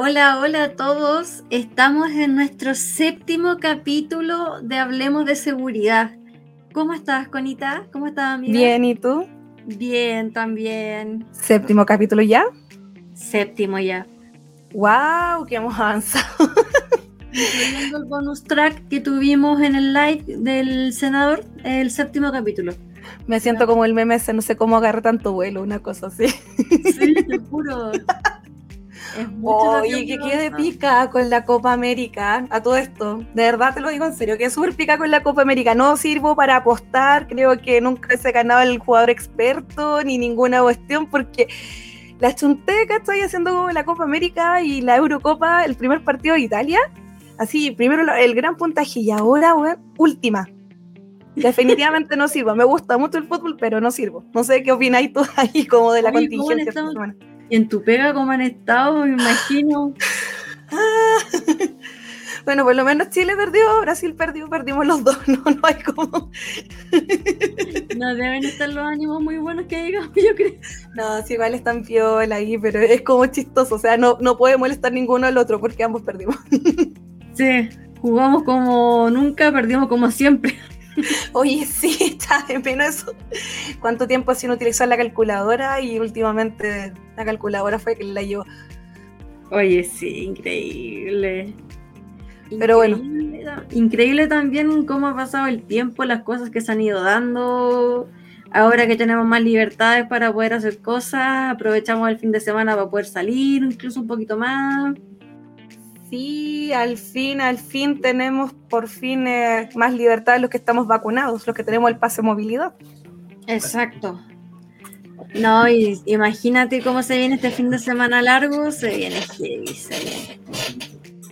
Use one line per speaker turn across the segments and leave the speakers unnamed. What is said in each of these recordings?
Hola, hola a todos. Estamos en nuestro séptimo capítulo de Hablemos de Seguridad. ¿Cómo estás, Conita? ¿Cómo estás, amiga?
Bien, ¿y tú?
Bien, también.
¿Séptimo capítulo ya?
Séptimo ya.
¡Wow! ¡Que hemos avanzado!
Incluyendo el bonus track que tuvimos en el live del senador, el séptimo capítulo.
Me siento como el meme ese, no sé cómo agarrar tanto vuelo, una cosa así.
Sí, te juro.
Oye, que quede pica con la Copa América a todo esto. De verdad te lo digo en serio, que súper pica con la Copa América. No sirvo para apostar, creo que nunca se ganado el jugador experto ni ninguna cuestión porque la chunteca estoy haciendo la Copa América y la Eurocopa, el primer partido de Italia. Así, primero el gran puntaje y ahora, última. Definitivamente no sirvo. Me gusta mucho el fútbol, pero no sirvo. No sé qué opináis tú ahí como de la contingencia.
Y en tu pega, ¿cómo han estado? Me imagino.
bueno, por lo menos Chile perdió, Brasil perdió, perdimos los dos, no, no hay como.
no deben estar los ánimos muy buenos que digamos, yo creo.
No, sí, igual están piola ahí, pero es como chistoso, o sea, no, no puede molestar ninguno al otro porque ambos perdimos.
sí, jugamos como nunca, perdimos como siempre.
Oye, sí, está de pena eso. ¿Cuánto tiempo sin utilizar la calculadora? Y últimamente la calculadora fue que la llevó.
Oye, sí, increíble.
Pero bueno.
Increíble también cómo ha pasado el tiempo, las cosas que se han ido dando. Ahora que tenemos más libertades para poder hacer cosas, aprovechamos el fin de semana para poder salir, incluso un poquito más
sí, al fin, al fin tenemos por fin eh, más libertad los que estamos vacunados, los que tenemos el pase de movilidad.
Exacto. No, y imagínate cómo se viene este fin de semana largo, se viene heavy, se viene.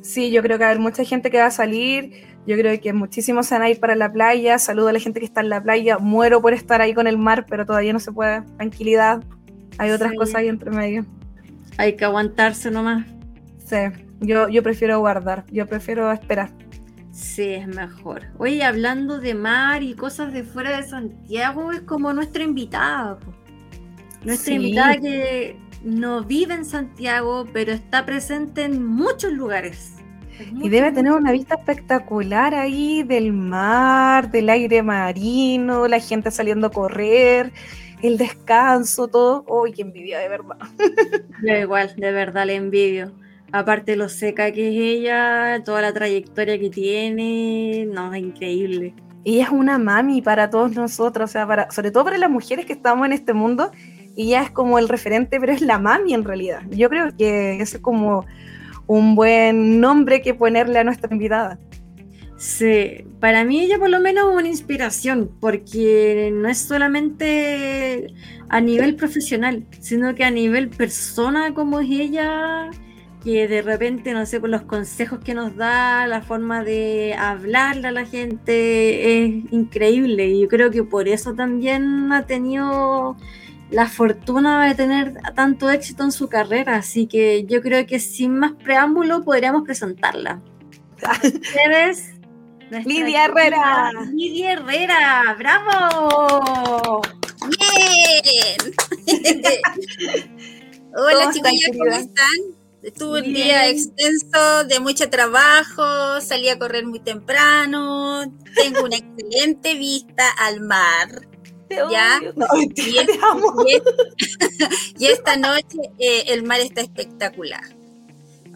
Sí, yo creo que va a haber mucha gente que va a salir, yo creo que muchísimos van a ir para la playa, saludo a la gente que está en la playa, muero por estar ahí con el mar, pero todavía no se puede, tranquilidad, hay otras cosas ahí entre medio.
Hay que aguantarse nomás.
Sí. Yo, yo prefiero guardar, yo prefiero esperar.
Sí, es mejor. Oye, hablando de mar y cosas de fuera de Santiago, es como nuestra invitada. Nuestra invitada que no vive en Santiago, pero está presente en muchos lugares.
y debe tener una vista espectacular ahí del mar, del aire marino, la gente saliendo a correr, el descanso, todo. Uy, qué envidia, de verdad.
Yo igual, de verdad le envidio aparte lo seca que es ella, toda la trayectoria que tiene, no, es increíble.
Ella es una mami para todos nosotros, o sea, para, sobre todo para las mujeres que estamos en este mundo, ella es como el referente, pero es la mami en realidad. Yo creo que es como un buen nombre que ponerle a nuestra invitada.
Sí, para mí ella por lo menos es una inspiración, porque no es solamente a nivel profesional, sino que a nivel persona como es ella, que de repente, no sé, por los consejos que nos da, la forma de hablarle a la gente es increíble. Y yo creo que por eso también ha tenido la fortuna de tener tanto éxito en su carrera. Así que yo creo que sin más preámbulo podríamos presentarla. Ustedes.
Lidia Herrera.
Lidia Herrera, bravo.
Bien. Hola chicos, ¿cómo están? Tuve un día extenso de mucho trabajo, salí a correr muy temprano, tengo una excelente vista al mar. ¿Ya? y, esta noche eh, el mar está espectacular.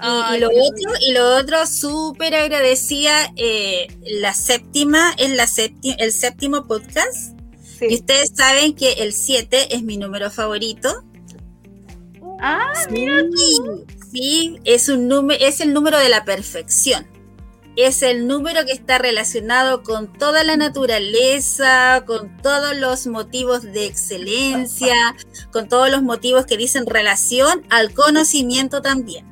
Y, lo otro, y lo otro, súper agradecida, eh, la séptima, es la el séptimo podcast. Y ustedes saben que el 7 es mi número favorito.
Ah, mira
sí, es, un número, es el número de la perfección. Es el número que está relacionado con toda la naturaleza, con todos los motivos de excelencia, con todos los motivos que dicen relación al conocimiento también.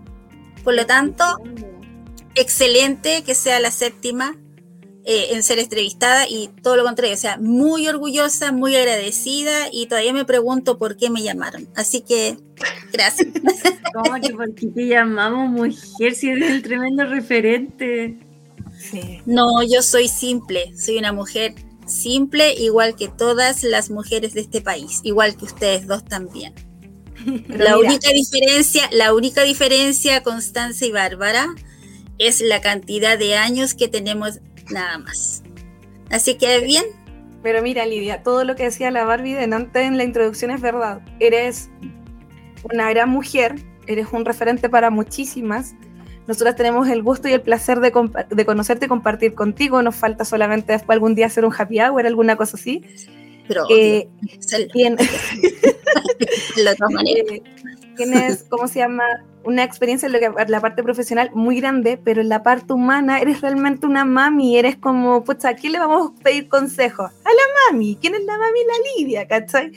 Por lo tanto, excelente que sea la séptima eh, en ser entrevistada y todo lo contrario, o sea, muy orgullosa, muy agradecida y todavía me pregunto por qué me llamaron. Así que, gracias.
¿Cómo que por qué te llamamos mujer si eres el tremendo referente?
No, yo soy simple, soy una mujer simple, igual que todas las mujeres de este país, igual que ustedes dos también. la única diferencia, la única diferencia, Constanza y Bárbara, es la cantidad de años que tenemos nada más. Así que bien.
Pero mira, Lidia, todo lo que decía la Barbie delante en la introducción es verdad. Eres una gran mujer, eres un referente para muchísimas. Nosotras tenemos el gusto y el placer de, de conocerte y compartir contigo. Nos falta solamente después algún día hacer un happy hour, alguna cosa así.
Pero eh, tienes,
tienes, ¿cómo se llama? Una experiencia en lo que, la parte profesional muy grande, pero en la parte humana eres realmente una mami, eres como, pucha, ¿a quién le vamos a pedir consejos? A la mami, ¿quién es la mami? La Lidia, ¿cachai?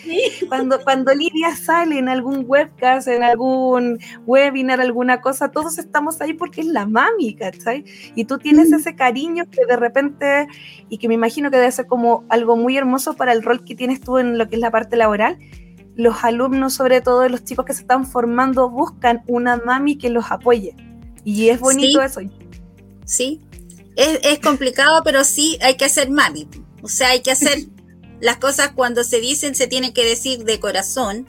Cuando, cuando Lidia sale en algún webcast, en algún webinar, alguna cosa, todos estamos ahí porque es la mami, ¿cachai? Y tú tienes ese cariño que de repente, y que me imagino que debe ser como algo muy hermoso para el rol que tienes tú en lo que es la parte laboral, los alumnos, sobre todo los chicos que se están formando, buscan una mami que los apoye. Y es bonito eso.
Sí, es, es, complicado, pero sí hay que hacer mami. O sea, hay que hacer las cosas cuando se dicen, se tienen que decir de corazón,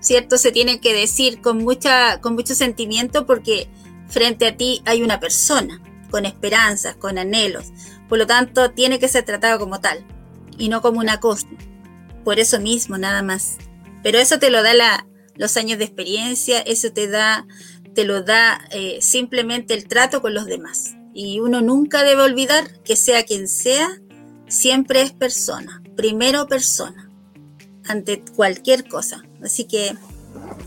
¿cierto? Se tienen que decir con, mucha, con mucho sentimiento porque frente a ti hay una persona con esperanzas, con anhelos. Por lo tanto, tiene que ser tratado como tal y no como una cosa. Por eso mismo, nada más. Pero eso te lo da la, los años de experiencia, eso te da, te lo da eh, simplemente el trato con los demás. Y uno nunca debe olvidar que sea quien sea, siempre es persona, primero persona, ante cualquier cosa. Así que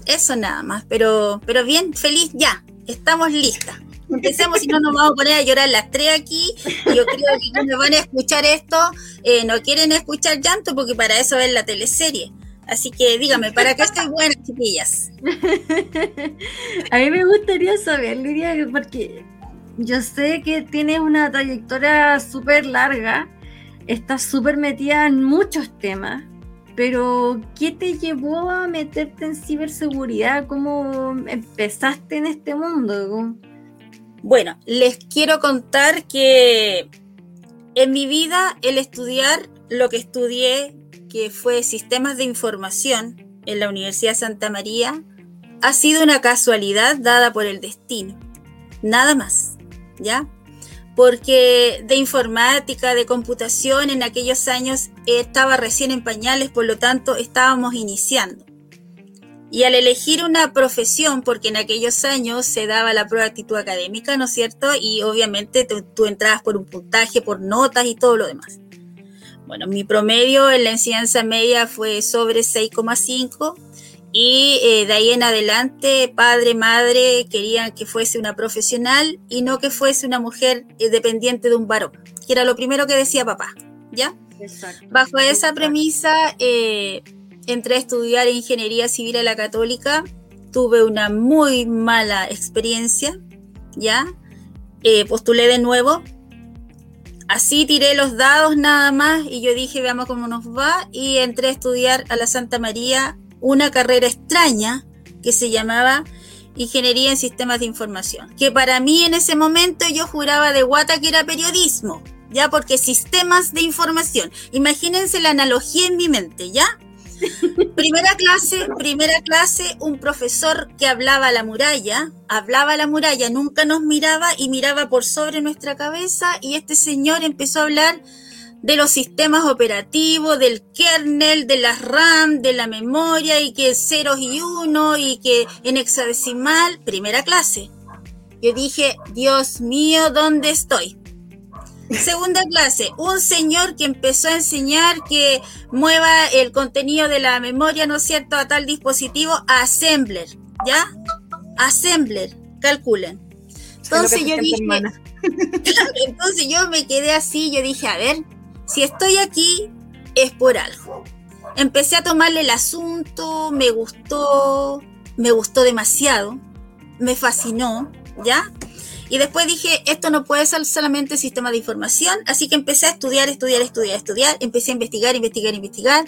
eso nada más, pero, pero bien, feliz ya, estamos listas. Empecemos y no nos vamos a poner a llorar las tres aquí. Yo creo que cuando van a escuchar esto, eh, no quieren escuchar llanto porque para eso es la teleserie. Así que dígame, ¿para qué estoy buena, chiquillas?
a mí me gustaría saber, Lidia, porque yo sé que tienes una trayectoria súper larga, estás súper metida en muchos temas, pero ¿qué te llevó a meterte en ciberseguridad? ¿Cómo empezaste en este mundo?
Bueno, les quiero contar que en mi vida el estudiar lo que estudié que fue Sistemas de Información en la Universidad Santa María, ha sido una casualidad dada por el destino. Nada más, ¿ya? Porque de informática, de computación, en aquellos años estaba recién en pañales, por lo tanto estábamos iniciando. Y al elegir una profesión, porque en aquellos años se daba la prueba de actitud académica, ¿no es cierto? Y obviamente tú entrabas por un puntaje, por notas y todo lo demás. Bueno, mi promedio en la enseñanza media fue sobre 6,5 y eh, de ahí en adelante padre, madre querían que fuese una profesional y no que fuese una mujer eh, dependiente de un varón, que era lo primero que decía papá, ¿ya? Exacto. Bajo esa premisa eh, entré a estudiar ingeniería civil a la católica, tuve una muy mala experiencia, ¿ya? postulé de nuevo, así tiré los dados nada más y yo dije, veamos cómo nos va. Y entré a estudiar a la Santa María una carrera extraña que se llamaba Ingeniería en Sistemas de Información, que para mí en ese momento yo juraba de guata que era periodismo, ya porque sistemas de información, imagínense la analogía en mi mente, ¿ya? Primera clase, primera clase, un profesor que hablaba la muralla, hablaba la muralla, nunca nos miraba y miraba por sobre nuestra cabeza y este señor empezó a hablar de los sistemas operativos, del kernel, de la RAM, de la memoria y que ceros y uno y que en hexadecimal, primera clase. Yo dije, Dios mío, ¿dónde estoy? Segunda clase, un señor que empezó a enseñar que mueva el contenido de la memoria, ¿no es cierto?, a tal dispositivo, Assembler, ¿ya? Assembler, calculen. Entonces yo dije, entonces yo me quedé así, yo dije, a ver, si estoy aquí es por algo. Empecé a tomarle el asunto, me gustó, me gustó demasiado, me fascinó, ¿ya? Y después dije, esto no puede ser solamente sistema de información, así que empecé a estudiar, estudiar, estudiar, estudiar, empecé a investigar, investigar, investigar.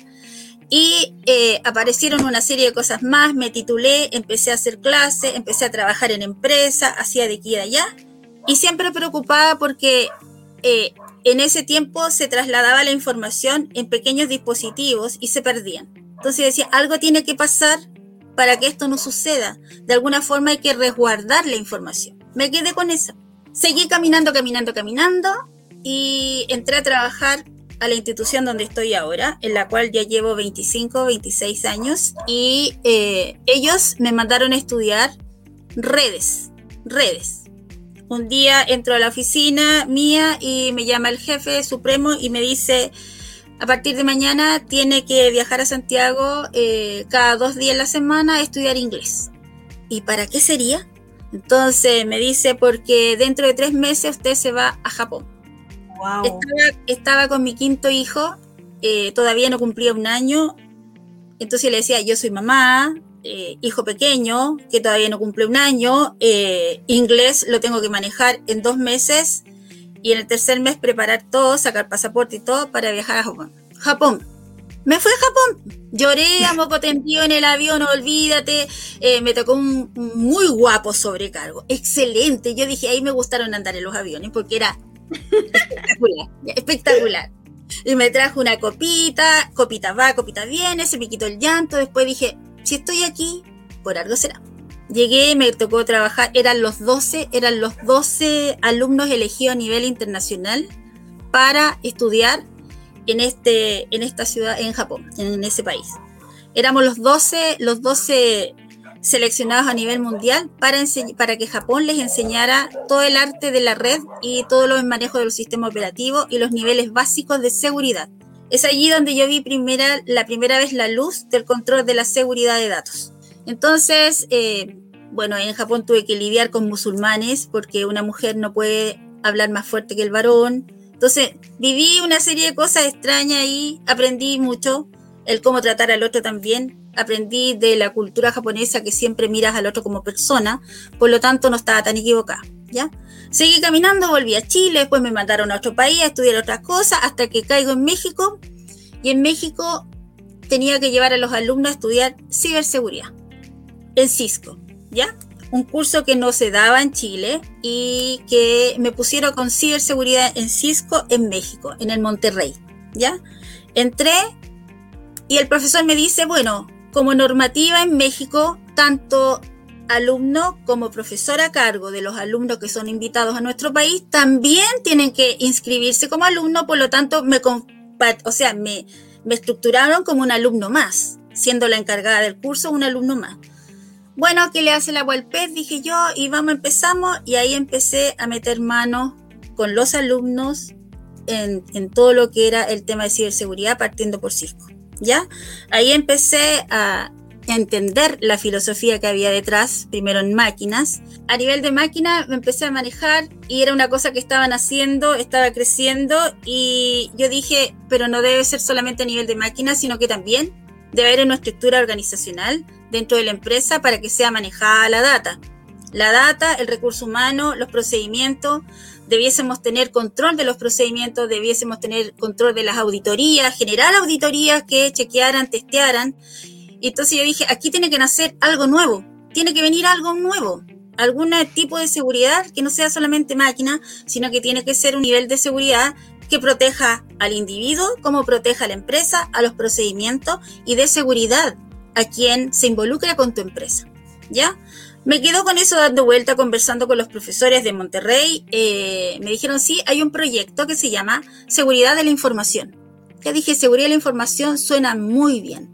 Y eh, aparecieron una serie de cosas más, me titulé, empecé a hacer clases, empecé a trabajar en empresa, hacía de aquí y allá. Y siempre preocupada porque eh, en ese tiempo se trasladaba la información en pequeños dispositivos y se perdían. Entonces decía, algo tiene que pasar para que esto no suceda. De alguna forma hay que resguardar la información. Me quedé con eso. Seguí caminando, caminando, caminando y entré a trabajar a la institución donde estoy ahora, en la cual ya llevo 25, 26 años, y eh, ellos me mandaron a estudiar redes, redes. Un día entro a la oficina mía y me llama el jefe supremo y me dice, a partir de mañana tiene que viajar a Santiago eh, cada dos días la semana a estudiar inglés. ¿Y para qué sería? Entonces me dice, porque dentro de tres meses usted se va a Japón. Estaba, con mi quinto hijo, eh, todavía no cumplía un año, entonces le decía, yo soy mamá, eh, hijo pequeño, que todavía no cumple un año, eh, inglés lo tengo que manejar en dos meses y en el tercer mes preparar todo, sacar pasaporte y todo para viajar a Japón. Japón. Me fui a Japón. Lloré a moco tendido en el avión, olvídate. me tocó un muy guapo sobrecargo. Excelente. Yo dije, ahí me gustaron andar en los aviones porque era espectacular, espectacular. Y me trajo una copita, copita va, copita viene, se me quitó el llanto. Después dije, si estoy aquí, por algo será. Llegué, me tocó trabajar, eran los 12, eran los 12 alumnos elegidos a nivel internacional para estudiar en, este, en esta ciudad, en Japón, en ese país. Éramos los 12, los 12 seleccionados a nivel mundial para, para que Japón les enseñara todo el arte de la red y todo lo manejo de los sistemas operativos y los niveles básicos de seguridad. Es allí donde yo vi primera, la primera vez la luz del control de la seguridad de datos. Entonces, eh, bueno, en Japón tuve que lidiar con musulmanes porque una mujer no puede hablar más fuerte que el varón. Entonces, viví una serie de cosas extrañas y aprendí mucho el cómo tratar al otro también aprendí de la cultura japonesa que siempre miras al otro como persona, por lo tanto no estaba tan equivocada, ¿ya? Seguí caminando, volví a Chile, después me mandaron a otro país a estudiar otras cosas, hasta que caigo en México, y en México tenía que llevar a los alumnos a estudiar ciberseguridad, en Cisco, ¿ya? Un curso que no se daba en Chile y que me pusieron con ciberseguridad en Cisco en México, en el Monterrey, ¿ya? Entré y el profesor me dice, bueno, como normativa en México, tanto alumno como profesor a cargo de los alumnos que son invitados a nuestro país también tienen que inscribirse como alumno, por lo tanto me, o sea, me, me estructuraron como un alumno más, siendo la encargada del curso un alumno más. Bueno, ¿qué le hace al pez? Dije yo, y vamos, empezamos, y ahí empecé a meter manos con los alumnos en, todo lo que era el tema de ciberseguridad, partiendo por Cisco. ¿ya? Ahí empecé a entender la filosofía que había detrás, primero en máquinas. A nivel de máquina me empecé a manejar y era una cosa que estaban haciendo, estaba creciendo y yo dije, pero no debe ser solamente a nivel de máquinas, sino que también debe haber una estructura organizacional dentro de la empresa para que sea manejada la data. La data, el recurso humano, los procedimientos, debiésemos tener control de los procedimientos, debiésemos tener control de las auditorías, generar auditorías que chequearan, testearan. Y entonces yo dije, aquí tiene que nacer algo nuevo, tiene que venir algo nuevo, algún tipo de seguridad que no sea solamente máquina, sino que tiene que ser un nivel de seguridad que proteja al individuo, como proteja a la empresa, a los procedimientos y de seguridad a quien se involucra con tu empresa. ¿Ya? Me quedo con eso dando vuelta, conversando con los profesores de Monterrey. Eh, me dijeron, sí, hay un proyecto que se llama Seguridad de la Información. Ya dije, seguridad de la información suena muy bien.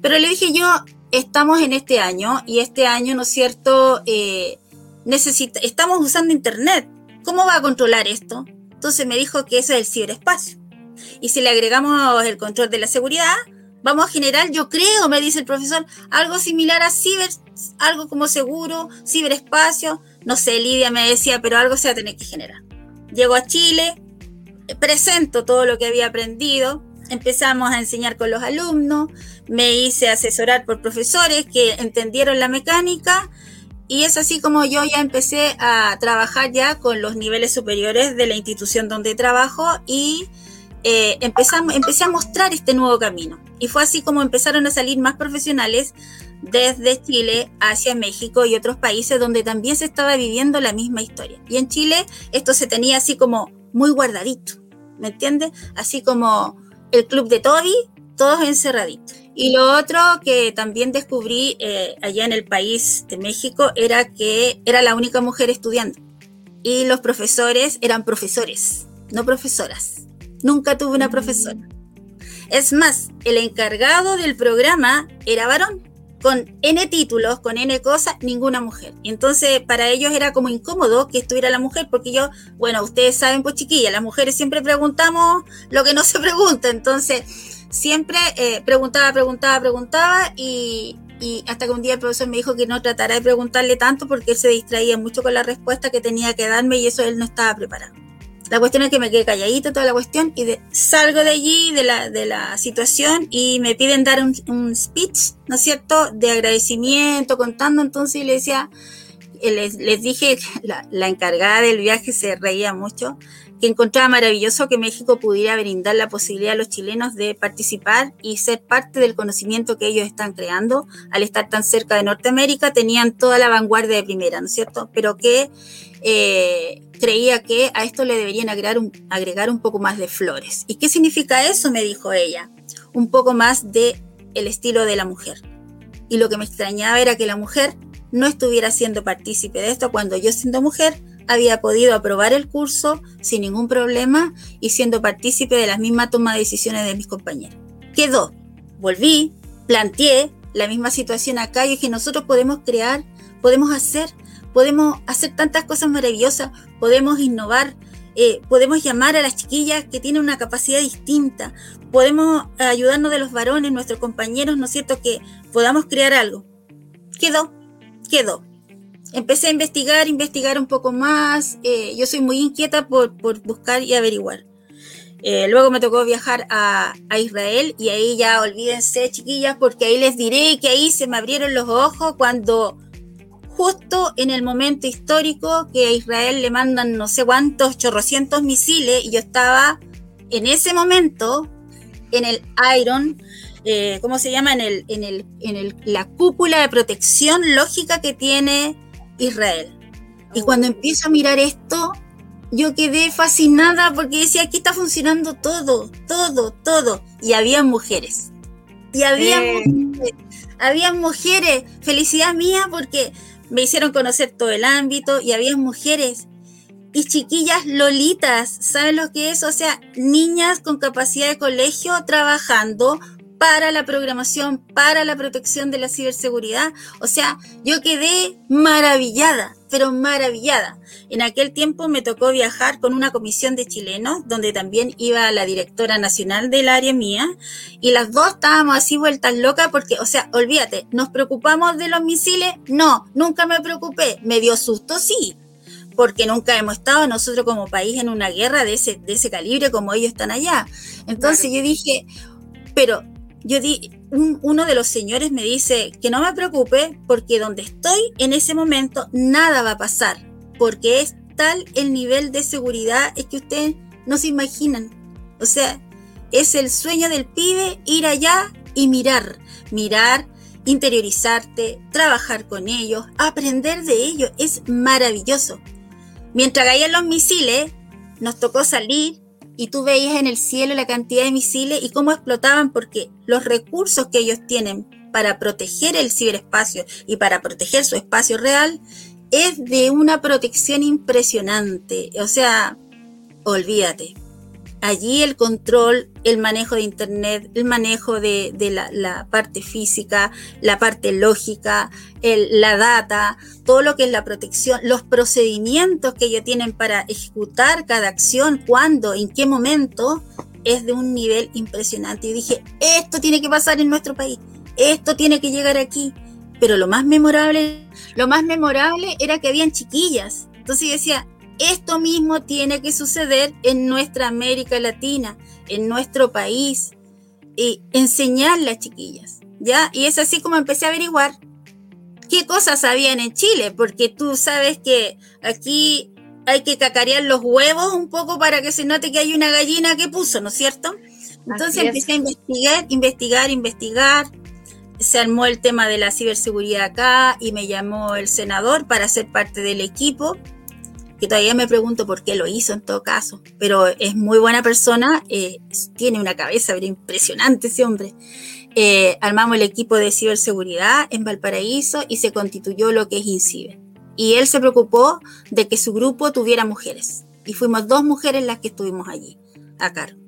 Pero le dije yo, estamos en este año y este año, ¿no es cierto? Eh, necesita, estamos usando Internet. ¿Cómo va a controlar esto? Entonces me dijo que eso es el ciberespacio. Y si le agregamos el control de la seguridad, vamos a generar, yo creo, me dice el profesor, algo similar a ciber, algo como seguro, ciberespacio, no sé, Lidia me decía, pero algo se va a tener que generar. Llego a Chile, presento todo lo que había aprendido, empezamos a enseñar con los alumnos, me hice asesorar por profesores que entendieron la mecánica y es así como yo ya empecé a trabajar ya con los niveles superiores de la institución donde trabajo y eh, empezamos, empecé a mostrar este nuevo camino. Y fue así como empezaron a salir más profesionales desde Chile hacia México y otros países donde también se estaba viviendo la misma historia. Y en Chile esto se tenía así como muy guardadito, ¿me entiendes? Así como el club de Toby, todos encerraditos. Y lo otro que también descubrí eh, allá en el país de México era que era la única mujer estudiando. Y los profesores eran profesores, no profesoras. Nunca tuve una profesora. Es más, el encargado del programa era varón con N títulos, con N cosas, ninguna mujer. Entonces, para ellos era como incómodo que estuviera la mujer, porque yo, bueno, ustedes saben, pues chiquilla, las mujeres siempre preguntamos lo que no se pregunta. Entonces, siempre eh, preguntaba, preguntaba, preguntaba, y, y hasta que un día el profesor me dijo que no tratara de preguntarle tanto porque él se distraía mucho con la respuesta que tenía que darme y eso él no estaba preparado. La cuestión es que me quedé calladito toda la cuestión y salgo de allí, de la, de la situación, y me piden dar un, speech, ¿no es cierto?, de agradecimiento, contando. Entonces le decía, eh, les, les dije, la, la, encargada del viaje se reía mucho, que encontraba maravilloso que México pudiera brindar la posibilidad a los chilenos de participar y ser parte del conocimiento que ellos están creando. Al estar tan cerca de Norteamérica, tenían toda la vanguardia de primera, ¿no es cierto? Pero que eh, creía que a esto le deberían agregar un, agregar un poco más de flores. ¿Y qué significa eso? Me dijo ella. Un poco más de el estilo de la mujer. Y lo que me extrañaba era que la mujer no estuviera siendo partícipe de esto cuando yo siendo mujer había podido aprobar el curso sin ningún problema y siendo partícipe de las mismas toma de decisiones de mis compañeros. Quedó. Volví, planteé la misma situación acá y que nosotros podemos crear, podemos hacer podemos hacer tantas cosas maravillosas, podemos innovar, eh, podemos llamar a las chiquillas que tienen una capacidad distinta, podemos ayudarnos de los varones, nuestros compañeros, ¿no es cierto?, que podamos crear algo. Quedó, quedó. Empecé a investigar, investigar un poco más. Eh, yo soy muy inquieta por, buscar y averiguar. Eh, luego me tocó viajar a, a, Israel y ahí ya olvídense, chiquillas, porque ahí les diré que ahí se me abrieron los ojos cuando justo en el momento histórico que a Israel le mandan no sé cuántos chorrocientos misiles y yo estaba en ese momento en el Iron, eh, ¿cómo se llama? En, el, en, el, en el, la cúpula de protección lógica que tiene Israel. Y cuando empiezo a mirar esto, yo quedé fascinada porque decía, aquí está funcionando todo, todo, todo. Y había mujeres. Y había mujeres. Había mujeres. Felicidad mía porque me hicieron conocer todo el ámbito y había mujeres y chiquillas lolitas, ¿saben lo que es? O sea, niñas con capacidad de colegio trabajando para la programación, para la protección de la ciberseguridad. O sea, yo quedé maravillada, pero maravillada. En aquel tiempo me tocó viajar con una comisión de chilenos, donde también iba la directora nacional del área mía, y las dos estábamos así vueltas locas porque, o sea, olvídate, ¿nos preocupamos de los misiles? No, nunca me preocupé. Me dio susto, sí, porque nunca hemos estado nosotros como país en una guerra de ese, de ese calibre como ellos están allá. Entonces yo dije, pero yo di, uno de los señores me dice que no me preocupe porque donde estoy en ese momento nada va a pasar, porque es tal el nivel de seguridad es que ustedes no se imaginan. O sea, es el sueño del pibe ir allá y mirar, mirar, interiorizarte, trabajar con ellos, aprender de ellos, es maravilloso. Mientras caían los misiles, nos tocó salir y tú veías en el cielo la cantidad de misiles y cómo explotaban porque los recursos que ellos tienen para proteger el ciberespacio y para proteger su espacio real es de una protección impresionante. O sea, olvídate. Allí el control, el manejo de Internet, el manejo de, la, parte física, la parte lógica, la data, todo lo que es la protección, los procedimientos que ellos tienen para ejecutar cada acción, cuándo, en qué momento, es de un nivel impresionante. Y dije, esto tiene que pasar en nuestro país, esto tiene que llegar aquí. Pero lo más memorable, lo más memorable era que habían chiquillas. Entonces yo decía, esto mismo tiene que suceder en nuestra América Latina, en nuestro país, y enseñar las chiquillas, ¿ya? Y es así como empecé a averiguar qué cosas habían en Chile, porque tú sabes que aquí hay que cacarear los huevos un poco para que se note que hay una gallina que puso, ¿no es cierto? Entonces empecé a investigar, investigar, investigar. Se armó el tema de la ciberseguridad acá y me llamó el senador para ser parte del equipo que todavía me pregunto por qué lo hizo en todo caso, pero es muy buena persona, eh, tiene una cabeza impresionante ese hombre. Eh, armamos el equipo de ciberseguridad en Valparaíso y se constituyó lo que es INCIBE. Y él se preocupó de que su grupo tuviera mujeres. Y fuimos dos mujeres las que estuvimos allí, a cargo.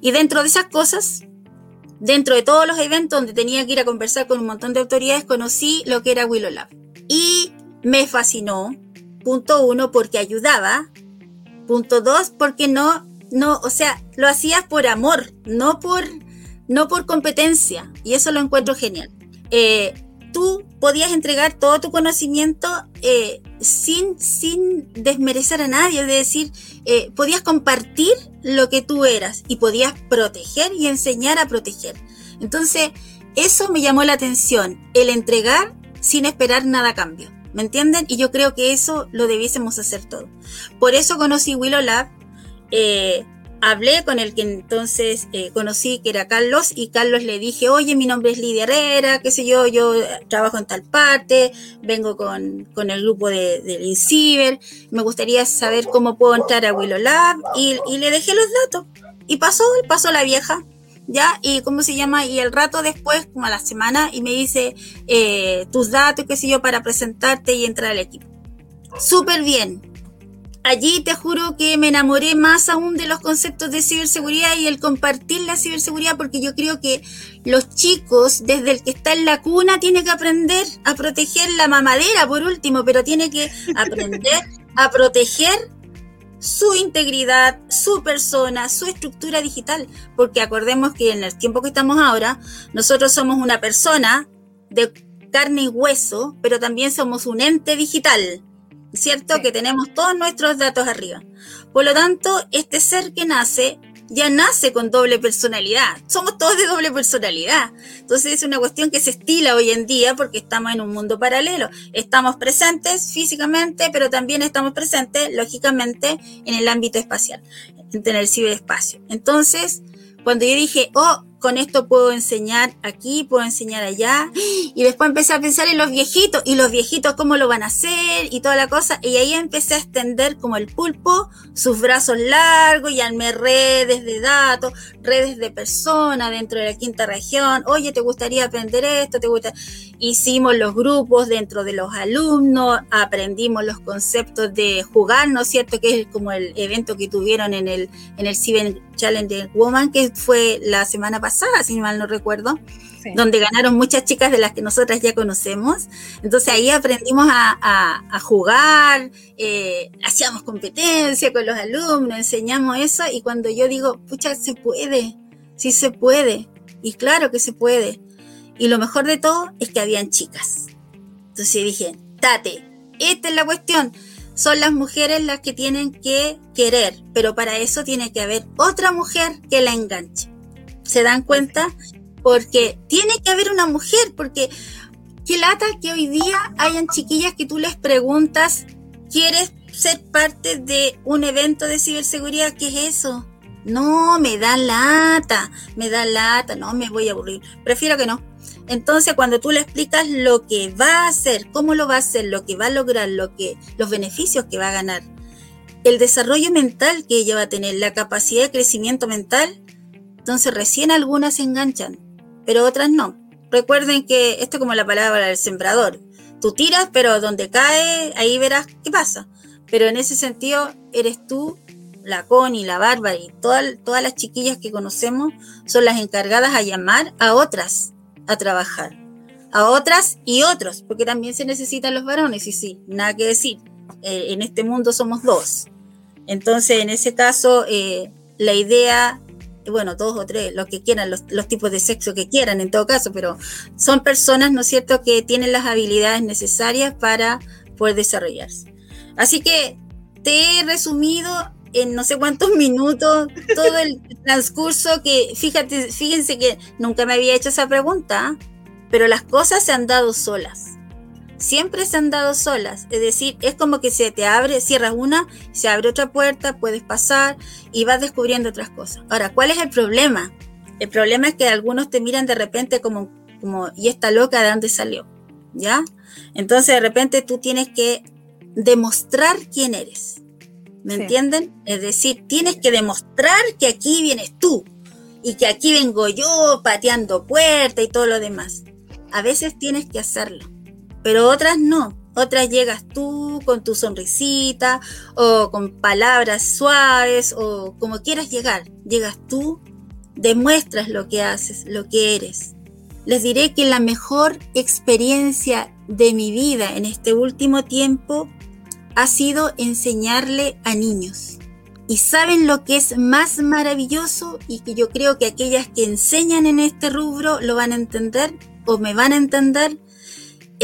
Y dentro de esas cosas, dentro de todos los eventos donde tenía que ir a conversar con un montón de autoridades, conocí lo que era Willow Lab. Y me fascinó, punto uno, porque ayudaba, punto dos, porque no, no, o sea, lo hacías por amor, no por, no por competencia, y eso lo encuentro genial. Eh, tú podías entregar todo tu conocimiento eh, sin, sin desmerecer a nadie, es decir, eh, podías compartir lo que tú eras y podías proteger y enseñar a proteger. Entonces, eso me llamó la atención, el entregar sin esperar nada a cambio. ¿Me entienden? Y yo creo que eso lo debiésemos hacer todo. Por eso conocí Willow Lab. Eh, hablé con el que entonces eh, conocí, que era Carlos, y Carlos le dije, oye, mi nombre es Lidia Herrera, qué sé yo, yo trabajo en tal parte, vengo con, el grupo de, del INCIBER, me gustaría saber cómo puedo entrar a Willow Lab, y, le dejé los datos. Y pasó, pasó la vieja, ¿ya? Y cómo se llama, y el rato después, como a la semana, y me dice eh, tus datos, qué sé yo, para presentarte y entrar al equipo. Súper bien, allí te juro que me enamoré más aún de los conceptos de ciberseguridad y el compartir la ciberseguridad porque yo creo que los chicos, desde el que está en la cuna, tiene que aprender a proteger la mamadera por último, pero tiene que aprender a proteger su integridad, su persona, su estructura digital, porque acordemos que en el tiempo que estamos ahora, nosotros somos una persona de carne y hueso, pero también somos un ente digital ¿cierto? Que tenemos todos nuestros datos arriba. Por lo tanto, este ser que nace ya nace con doble personalidad. Somos todos de doble personalidad. Entonces es una cuestión que se estila hoy en día porque estamos en un mundo paralelo. Estamos presentes físicamente, pero también estamos presentes, lógicamente, en el ámbito espacial, en el ciberespacio. Entonces, cuando yo dije, oh, con esto puedo enseñar aquí, puedo enseñar allá. Y después empecé a pensar en los viejitos, y los viejitos cómo lo van a hacer, y toda la cosa. Y ahí empecé a extender como el pulpo, sus brazos largos, y armé redes de datos, redes de personas dentro de la quinta región. Oye, ¿te gustaría aprender esto? ¿Te gusta? Hicimos los grupos dentro de los alumnos, aprendimos los conceptos de jugar, ¿no es cierto? Que es como el evento que tuvieron en el, en el Cyber Challenge Woman, que fue la semana pasada si mal no recuerdo, donde ganaron muchas chicas de las que nosotras ya conocemos. Entonces ahí aprendimos a, jugar, eh, hacíamos competencia con los alumnos, enseñamos eso y cuando yo digo, pucha, se puede, sí se puede, y claro que se puede. Y lo mejor de todo es que habían chicas. Entonces dije, tate, esta es la cuestión son las mujeres las que tienen que querer, pero para eso tiene que haber otra mujer que la enganche. ¿Se dan cuenta? Porque tiene que haber una mujer, porque qué lata que hoy día hayan chiquillas que tú les preguntas, ¿quieres ser parte de un evento de ciberseguridad? ¿Qué es eso? No, me da lata, me da lata, no, me voy a aburrir. Prefiero que no. Entonces, cuando tú le explicas lo que va a hacer, cómo lo va a hacer, lo que va a lograr, lo que, los beneficios que va a ganar, el desarrollo mental que ella va a tener, la capacidad de crecimiento mental, entonces recién algunas se enganchan, pero otras no. Recuerden que esto es como la palabra del sembrador. Tú tiras, pero donde cae, ahí verás qué pasa. Pero en ese sentido, eres tú, la Connie, la Bárbara y todas, todas las chiquillas que conocemos son las encargadas a llamar a otras a trabajar. A otras y otros, porque también se necesitan los varones, y sí, nada que decir. Eh, en este mundo somos dos. Entonces, en ese caso, eh, la idea bueno, dos o tres, los que quieran, los, tipos de sexo que quieran en todo caso, pero son personas, ¿no es cierto?, que tienen las habilidades necesarias para poder desarrollarse. Así que te he resumido en no sé cuántos minutos todo el transcurso que, fíjate, fíjense que nunca me había hecho esa pregunta, pero las cosas se han dado solas siempre se han dado solas. Es decir, es como que se te abre, cierras una, se abre otra puerta, puedes pasar y vas descubriendo otras cosas. Ahora, ¿cuál es el problema? El problema es que algunos te miran de repente como, como ¿y esta loca de dónde salió? ¿Ya? Entonces de repente tú tienes que demostrar quién eres. ¿Me entienden? Es decir, tienes que demostrar que aquí vienes tú y que aquí vengo yo pateando puertas y todo lo demás. A veces tienes que hacerlo, pero otras no. Otras llegas tú con tu sonrisita o con palabras suaves o como quieras llegar. Llegas tú, demuestras lo que haces, lo que eres. Les diré que la mejor experiencia de mi vida en este último tiempo ha sido enseñarle a niños. Y saben lo que es más maravilloso y que yo creo que aquellas que enseñan en este rubro lo van a entender o me van a entender,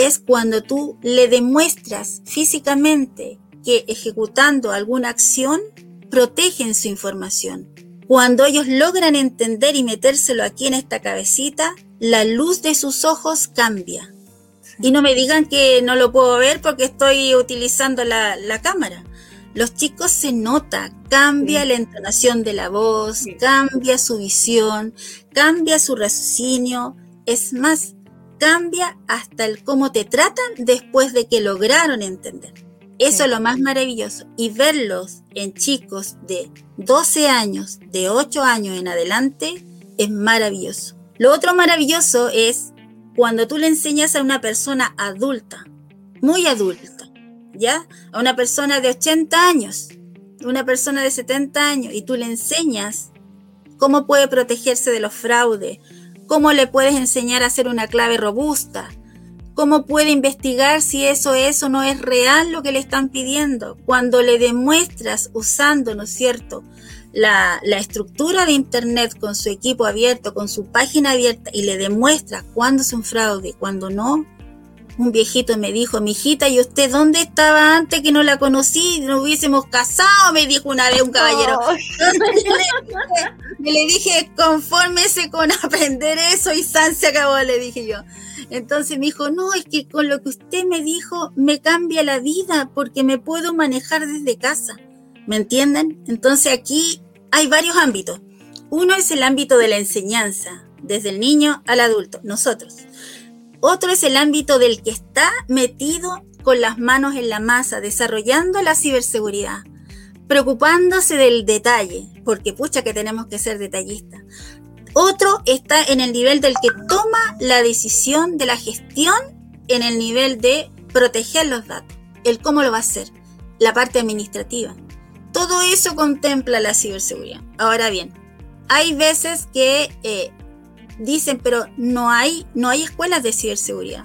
es cuando tú le demuestras físicamente que ejecutando alguna acción protegen su información. Cuando ellos logran entender y metérselo aquí en esta cabecita, la luz de sus ojos cambia. Y no me digan que no lo puedo ver porque estoy utilizando la, cámara. Los chicos se nota, cambia la entonación de la voz, cambia su visión, cambia su raciocinio. Es más, cambia hasta el cómo te tratan después de que lograron entender. Eso es lo más maravilloso. Y verlos en chicos de 12 años, de 8 años en adelante, es maravilloso. Lo otro maravilloso es cuando tú le enseñas a una persona adulta, muy adulta, ¿ya? A una persona de 80 años, una persona de 70 años, y tú le enseñas cómo puede protegerse de los fraudes, cómo le puedes enseñar a hacer una clave robusta, cómo puede investigar si eso, eso no es real lo que le están pidiendo. Cuando le demuestras usando, ¿no es cierto?, la, la, estructura de Internet con su equipo abierto, con su página abierta y le demuestras cuándo es un fraude, cuándo no. Un viejito me dijo, mi hijita, ¿y usted dónde estaba antes que no la conocí? Nos hubiésemos casado, me dijo una vez un caballero. le, le dije, confórmese con aprender eso y San se acabó, le dije yo. Entonces me dijo, no, es que con lo que usted me dijo me cambia la vida porque me puedo manejar desde casa. ¿Me entienden? Entonces aquí hay varios ámbitos. Uno es el ámbito de la enseñanza, desde el niño al adulto, nosotros. Otro es el ámbito del que está metido con las manos en la masa, desarrollando la ciberseguridad, preocupándose del detalle, porque pucha que tenemos que ser detallistas. Otro está en el nivel del que toma la decisión de la gestión en el nivel de proteger los datos, el cómo lo va a hacer, la parte administrativa. Todo eso contempla la ciberseguridad. Ahora bien, hay veces que eh, dicen, pero no hay, no hay escuelas de ciberseguridad.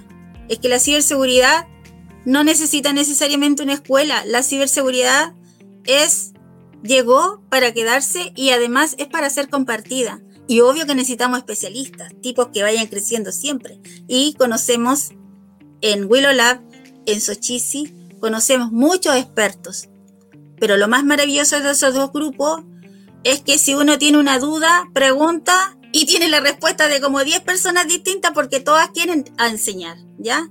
Es que la ciberseguridad no necesita necesariamente una escuela. La ciberseguridad es, llegó para quedarse y además es para ser compartida. Y obvio que necesitamos especialistas, tipos que vayan creciendo siempre. Y conocemos en Willow Lab, en Sochisi, conocemos muchos expertos pero lo más maravilloso de esos dos grupos es que si uno tiene una duda, pregunta y tiene la respuesta de como 10 personas distintas porque todas quieren enseñar, ¿ya?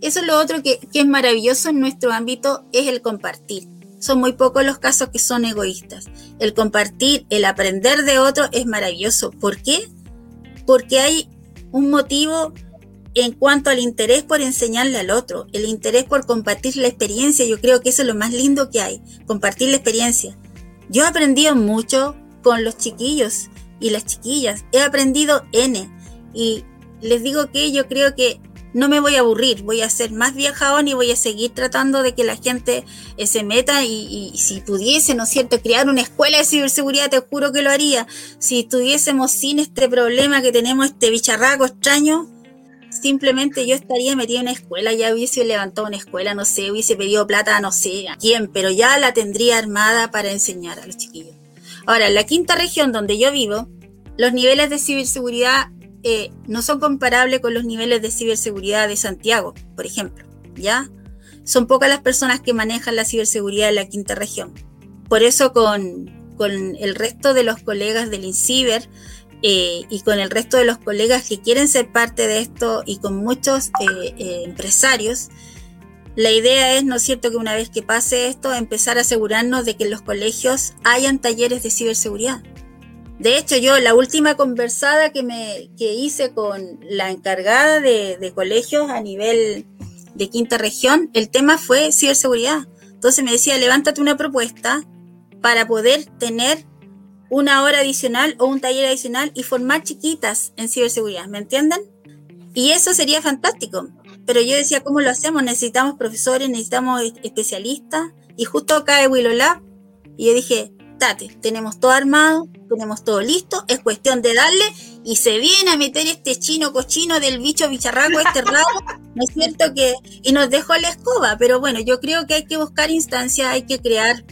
Eso es lo otro que, que es maravilloso en nuestro ámbito, es el compartir. Son muy pocos los casos que son egoístas. El compartir, el aprender de otro es maravilloso. ¿Por qué? Porque hay un motivo en cuanto al interés por enseñarle al otro, el interés por compartir la experiencia, yo creo que eso es lo más lindo que hay, compartir la experiencia. Yo he aprendido mucho con los chiquillos y las chiquillas, he aprendido N y les digo que yo creo que no me voy a aburrir, voy a ser más viajadón y voy a seguir tratando de que la gente eh, se meta y, si pudiese, ¿no es cierto?, crear una escuela de ciberseguridad, te juro que lo haría. Si estuviésemos sin este problema que tenemos, este bicharraco extraño, simplemente yo estaría metida en una escuela, ya hubiese levantado una escuela, no sé, hubiese pedido plata, no sé a quién, pero ya la tendría armada para enseñar a los chiquillos. Ahora, la quinta región donde yo vivo, los niveles de ciberseguridad eh, no son comparables con los niveles de ciberseguridad de Santiago, por ejemplo, ¿ya? Son pocas las personas que manejan la ciberseguridad en la quinta región. Por eso con, el resto de los colegas del INCIBER eh, y con el resto de los colegas que quieren ser parte de esto y con muchos eh, empresarios, la idea es, ¿no es cierto?, que una vez que pase esto, empezar a asegurarnos de que en los colegios hayan talleres de ciberseguridad. De hecho, yo la última conversada que, me, que hice con la encargada de, de colegios a nivel de quinta región, el tema fue ciberseguridad. Entonces me decía, levántate una propuesta para poder tener una hora adicional o un taller adicional y formar chiquitas en ciberseguridad, ¿me entienden? Y eso sería fantástico. Pero yo decía, ¿cómo lo hacemos? Necesitamos profesores, necesitamos especialistas. Y justo cae Willow Lab. Y yo dije, Tate, tenemos todo armado, tenemos todo listo, es cuestión de darle y se viene a meter este chino cochino del bicho bicharraco este raro, ¿no es cierto? que Y nos dejó la escoba, pero bueno, yo creo que hay que buscar instancias, hay que crear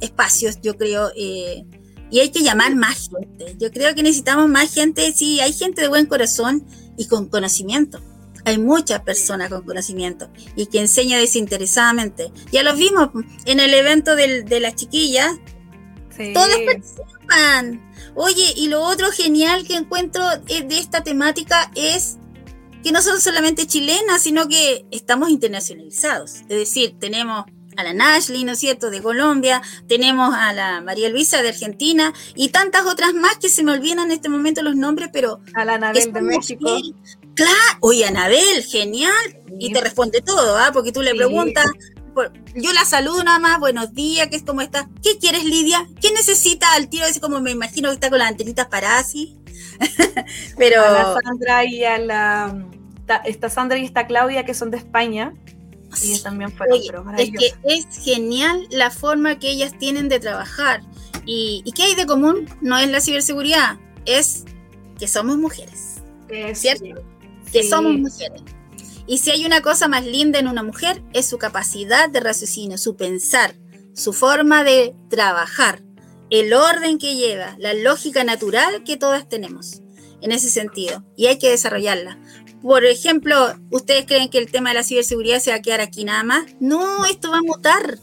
espacios, yo creo, eh, y hay que llamar más gente. Yo creo que necesitamos más gente, sí, hay gente de buen corazón y con conocimiento. Hay muchas personas con conocimiento y que enseña desinteresadamente. Ya lo vimos en el evento de las chiquillas. Todas participan. Oye, y lo otro genial que encuentro de esta temática es que no son solamente chilenas, sino que estamos internacionalizados. Es decir, tenemos a la Nashley, ¿no es cierto?, de Colombia, tenemos a la María Luisa de Argentina y tantas otras más que se me olvidan en este momento los nombres, pero...
A la Anabel de México.
Claro, oye, Anabel, genial, y te responde todo, ¿ah? Porque tú le preguntas, yo la saludo nada más, buenos días, ¿qué es cómo estás? ¿Qué quieres, Lidia? ¿Qué necesita al tiro? Es como me imagino que está con las antenitas paradas así. pero...
A la Sandra y a la... Está Sandra y está Claudia, que son de España y también fue
Es que es genial la forma que ellas tienen de trabajar. ¿Y, qué hay de común? No es la ciberseguridad, es que somos mujeres. ¿Cierto? Que somos mujeres. Y si hay una cosa más linda en una mujer, es su capacidad de raciocinio, su pensar, su forma de trabajar, el orden que lleva, la lógica natural que todas tenemos en ese sentido. Y hay que desarrollarla. Por ejemplo, ¿ustedes creen que el tema de la ciberseguridad se va a quedar aquí nada más? No, esto va a mutar,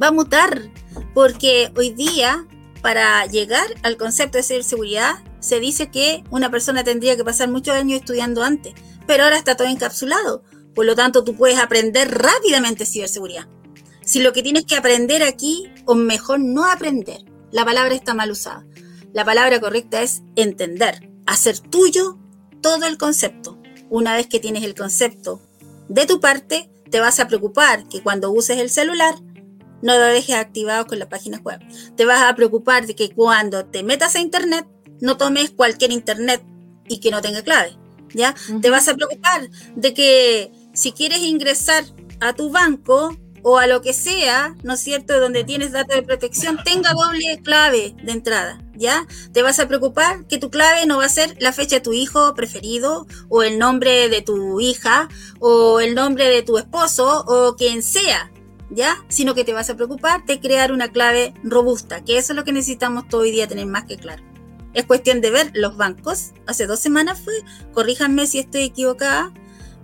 va a mutar, porque hoy día, para llegar al concepto de ciberseguridad, se dice que una persona tendría que pasar muchos años estudiando antes, pero ahora está todo encapsulado. Por lo tanto, tú puedes aprender rápidamente ciberseguridad. Si lo que tienes que aprender aquí, o mejor no aprender, la palabra está mal usada. La palabra correcta es entender, hacer tuyo todo el concepto una vez que tienes el concepto de tu parte, te vas a preocupar que cuando uses el celular no lo dejes activado con la página web. Te vas a preocupar de que cuando te metas a internet no tomes cualquier internet y que no tenga clave. ¿Ya? Te vas a preocupar de que si quieres ingresar a tu banco o a lo que sea, ¿no es cierto?, donde tienes datos de protección, tenga doble clave de entrada, ¿ya? Te vas a preocupar que tu clave no va a ser la fecha de tu hijo preferido, o el nombre de tu hija, o el nombre de tu esposo, o quien sea, ¿ya? Sino que te vas a preocupar de crear una clave robusta, que eso es lo que necesitamos todo hoy día tener más que claro. Es cuestión de ver los bancos. Hace dos semanas fue, corríjanme si estoy equivocada,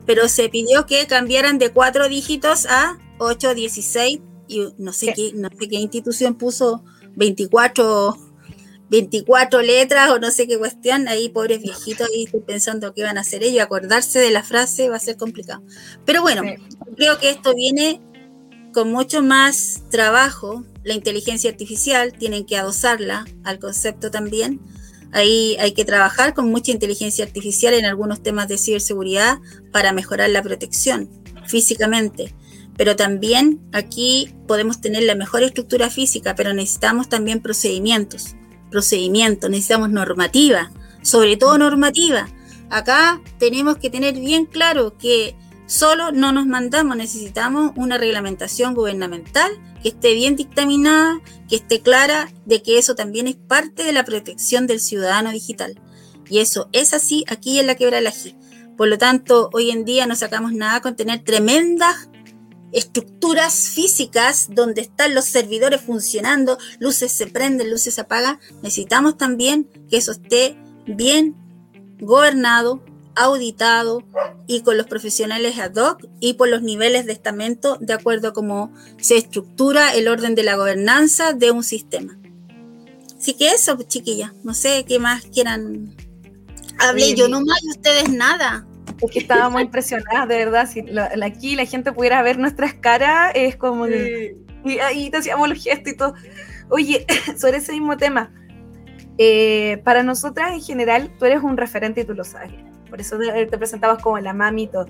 pero se pidió que cambiaran de cuatro dígitos a 8, 16 y no sé qué, no sé qué institución puso 24, 24 letras o no sé qué cuestión, ahí pobres viejitos, ahí estoy pensando qué van a hacer ellos, acordarse de la frase va a ser complicado. Pero bueno, creo que esto viene con mucho más trabajo, la inteligencia artificial, tienen que adosarla al concepto también. Ahí hay que trabajar con mucha inteligencia artificial en algunos temas de ciberseguridad para mejorar la protección físicamente pero también aquí podemos tener la mejor estructura física, pero necesitamos también procedimientos, procedimientos, necesitamos normativa, sobre todo normativa. Acá tenemos que tener bien claro que solo no nos mandamos, necesitamos una reglamentación gubernamental que esté bien dictaminada, que esté clara de que eso también es parte de la protección del ciudadano digital. Y eso es así aquí en la quebra de la G. Por lo tanto, hoy en día no sacamos nada con tener tremendas estructuras físicas donde están los servidores funcionando, luces se prenden, luces se apagan, necesitamos también que eso esté bien gobernado, auditado y con los profesionales ad hoc y por los niveles de estamento de acuerdo a cómo se estructura el orden de la gobernanza de un sistema. Así que eso, chiquillas, no sé qué más quieran. Hablé yo no más y ustedes nada.
Es que estábamos impresionadas, de verdad. Si aquí la gente pudiera ver nuestras caras, es como que. Y ahí te hacíamos los gestos y todo. Oye, sobre ese mismo tema, eh, para nosotras en general, tú eres un referente y tú lo sabes. Por eso te, presentabas como la mami y todo.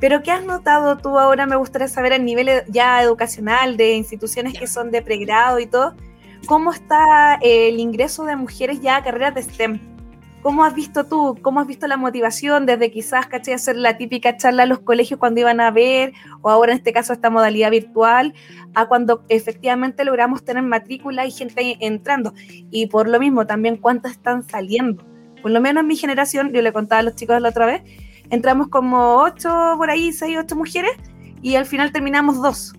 Pero ¿qué has notado tú ahora? Me gustaría saber a nivel ya educacional, de instituciones que son de pregrado y todo. ¿cómo está eh, el ingreso de mujeres ya a carreras de STEM? ¿Cómo has visto tú? ¿Cómo has visto la motivación desde quizás, caché, hacer la típica charla a los colegios cuando iban a ver, o ahora en este caso esta modalidad virtual, a cuando efectivamente logramos tener matrícula y gente entrando? Y por lo mismo, también cuántas están saliendo. Por lo menos en mi generación, yo le contaba a los chicos la otra vez, entramos como ocho por ahí, seis, ocho mujeres, y al final terminamos dos.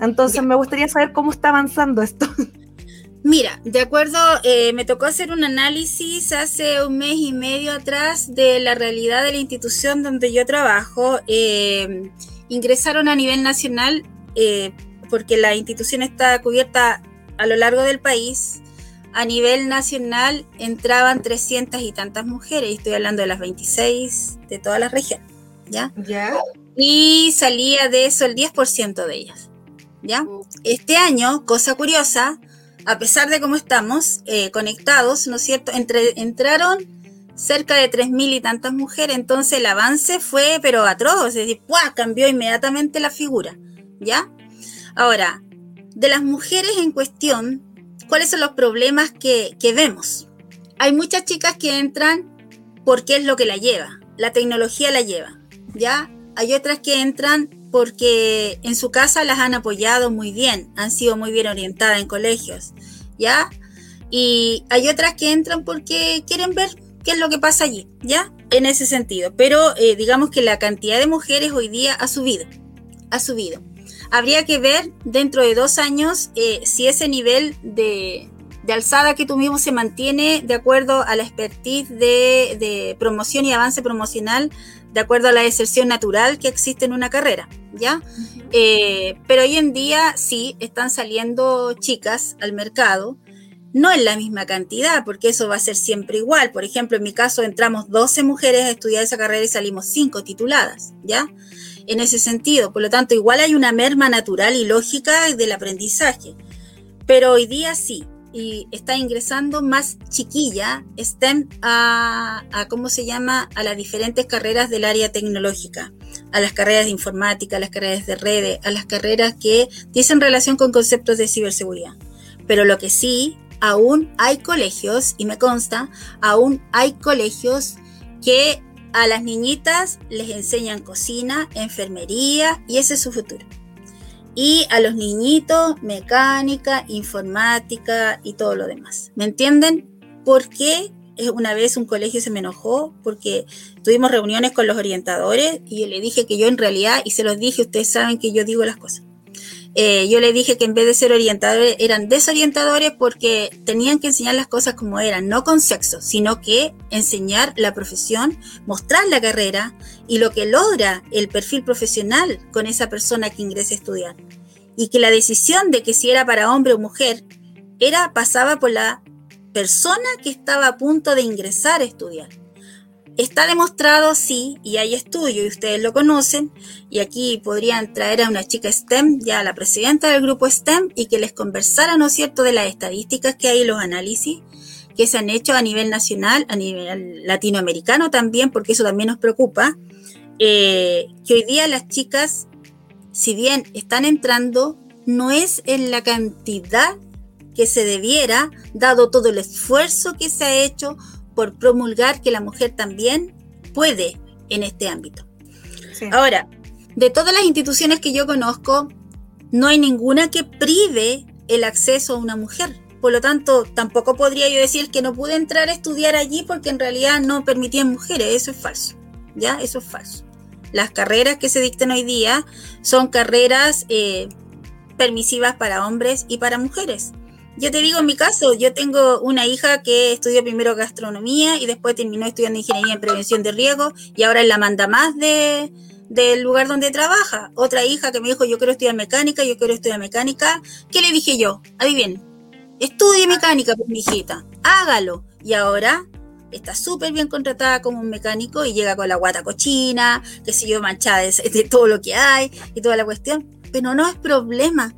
Entonces me gustaría saber cómo está avanzando esto.
Mira, de acuerdo, eh, me tocó hacer un análisis hace un mes y medio atrás de la realidad de la institución donde yo trabajo. Eh, ingresaron a nivel nacional, eh, porque la institución está cubierta a lo largo del país. A nivel nacional entraban 300 y tantas mujeres, y estoy hablando de las 26 de toda la región, ¿ya?
¿Ya?
Y salía de eso el 10% de ellas, ¿ya? Este año, cosa curiosa, a pesar de cómo estamos eh, conectados, ¿no es cierto? Entre, entraron cerca de 3.000 y tantas mujeres, entonces el avance fue, pero atroz, es decir, ¡puah! cambió inmediatamente la figura, ¿ya? Ahora, de las mujeres en cuestión, ¿cuáles son los problemas que, que vemos? Hay muchas chicas que entran porque es lo que la lleva, la tecnología la lleva, ¿ya? Hay otras que entran porque en su casa las han apoyado muy bien, han sido muy bien orientadas en colegios, ¿ya? Y hay otras que entran porque quieren ver qué es lo que pasa allí, ¿ya? En ese sentido. Pero eh, digamos que la cantidad de mujeres hoy día ha subido, ha subido. Habría que ver dentro de dos años eh, si ese nivel de, de, alzada que tú mismo se mantiene de acuerdo a la expertise de, de promoción y avance promocional de acuerdo a la deserción natural que existe en una carrera, ¿ya? eh, pero hoy en día sí están saliendo chicas al mercado, no en la misma cantidad, porque eso va a ser siempre igual. Por ejemplo, en mi caso entramos 12 mujeres a estudiar esa carrera y salimos 5 tituladas, ¿ya? En ese sentido, por lo tanto, igual hay una merma natural y lógica del aprendizaje. Pero hoy día sí, y está ingresando más chiquilla STEM a, a, ¿cómo se llama?, a las diferentes carreras del área tecnológica, a las carreras de informática, a las carreras de redes, a las carreras que tienen relación con conceptos de ciberseguridad. Pero lo que sí, aún hay colegios, y me consta, aún hay colegios que a las niñitas les enseñan cocina, enfermería, y ese es su futuro y a los niñitos mecánica, informática y todo lo demás. ¿Me entienden? ¿Por qué? Una vez un colegio se me enojó porque tuvimos reuniones con los orientadores y yo le dije que yo en realidad, y se los dije, ustedes saben que yo digo las cosas. Eh, yo le dije que en vez de ser orientadores eran desorientadores porque tenían que enseñar las cosas como eran, no con sexo, sino que enseñar la profesión, mostrar la carrera y lo que logra el perfil profesional con esa persona que ingresa a estudiar. Y que la decisión de que si era para hombre o mujer era pasaba por la persona que estaba a punto de ingresar a estudiar. Está demostrado, sí, y hay estudios, y ustedes lo conocen, y aquí podrían traer a una chica STEM, ya la presidenta del grupo STEM, y que les conversara, ¿no es cierto?, de las estadísticas que hay, los análisis que se han hecho a nivel nacional, a nivel latinoamericano también, porque eso también nos preocupa, eh, que hoy día las chicas, si bien están entrando, no es en la cantidad que se debiera, dado todo el esfuerzo que se ha hecho por promulgar que la mujer también puede en este ámbito. Sí. Ahora, de todas las instituciones que yo conozco, no hay ninguna que prive el acceso a una mujer. Por lo tanto, tampoco podría yo decir que no pude entrar a estudiar allí porque en realidad no permitían mujeres. Eso es falso. ¿Ya? Eso es falso. Las carreras que se dictan hoy día son carreras eh, permisivas para hombres y para mujeres. Yo te digo en mi caso, yo tengo una hija que estudió primero gastronomía y después terminó estudiando ingeniería en prevención de riesgo y ahora es la manda más de, del lugar donde trabaja. Otra hija que me dijo, yo quiero estudiar mecánica, yo quiero estudiar mecánica. ¿Qué le dije yo? Adivinen, estudie mecánica, pues mi hijita, hágalo. Y ahora está súper bien contratada como un mecánico y llega con la guata cochina, que sé yo, manchada de, de todo lo que hay y toda la cuestión. Pero no es problema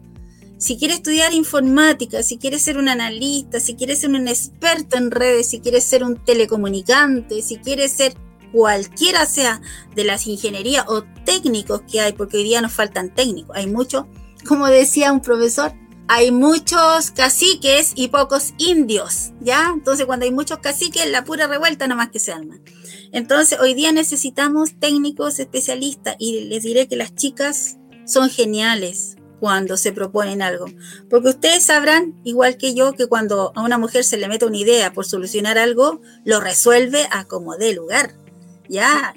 si quiere estudiar informática, si quiere ser un analista, si quiere ser un experto en redes, si quiere ser un telecomunicante, si quiere ser cualquiera sea de las ingenierías o técnicos que hay, porque hoy día nos faltan técnicos, hay mucho, como decía un profesor, hay muchos caciques y pocos indios, ¿ya? Entonces cuando hay muchos caciques, la pura revuelta nomás que se arma. Entonces hoy día necesitamos técnicos especialistas y les diré que las chicas son geniales cuando se proponen algo. Porque ustedes sabrán, igual que yo, que cuando a una mujer se le mete una idea por solucionar algo, lo resuelve a como dé lugar ya,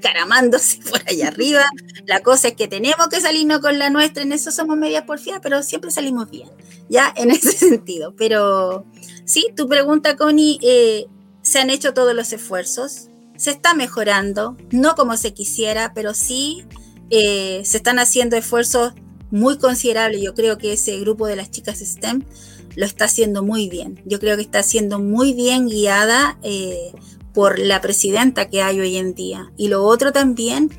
caramándose por allá arriba. La cosa es que tenemos que salirnos con la nuestra, en eso somos medias porfiadas, pero siempre salimos bien, ya, en ese sentido. Pero sí, tu pregunta, Connie, eh, se han hecho todos los esfuerzos, se está mejorando, no como se quisiera, pero sí eh, se están haciendo esfuerzos muy considerables. Yo creo que ese grupo de las chicas STEM lo está haciendo muy bien. Yo creo que está siendo muy bien guiada eh, por la presidenta que hay hoy en día. Y lo otro también,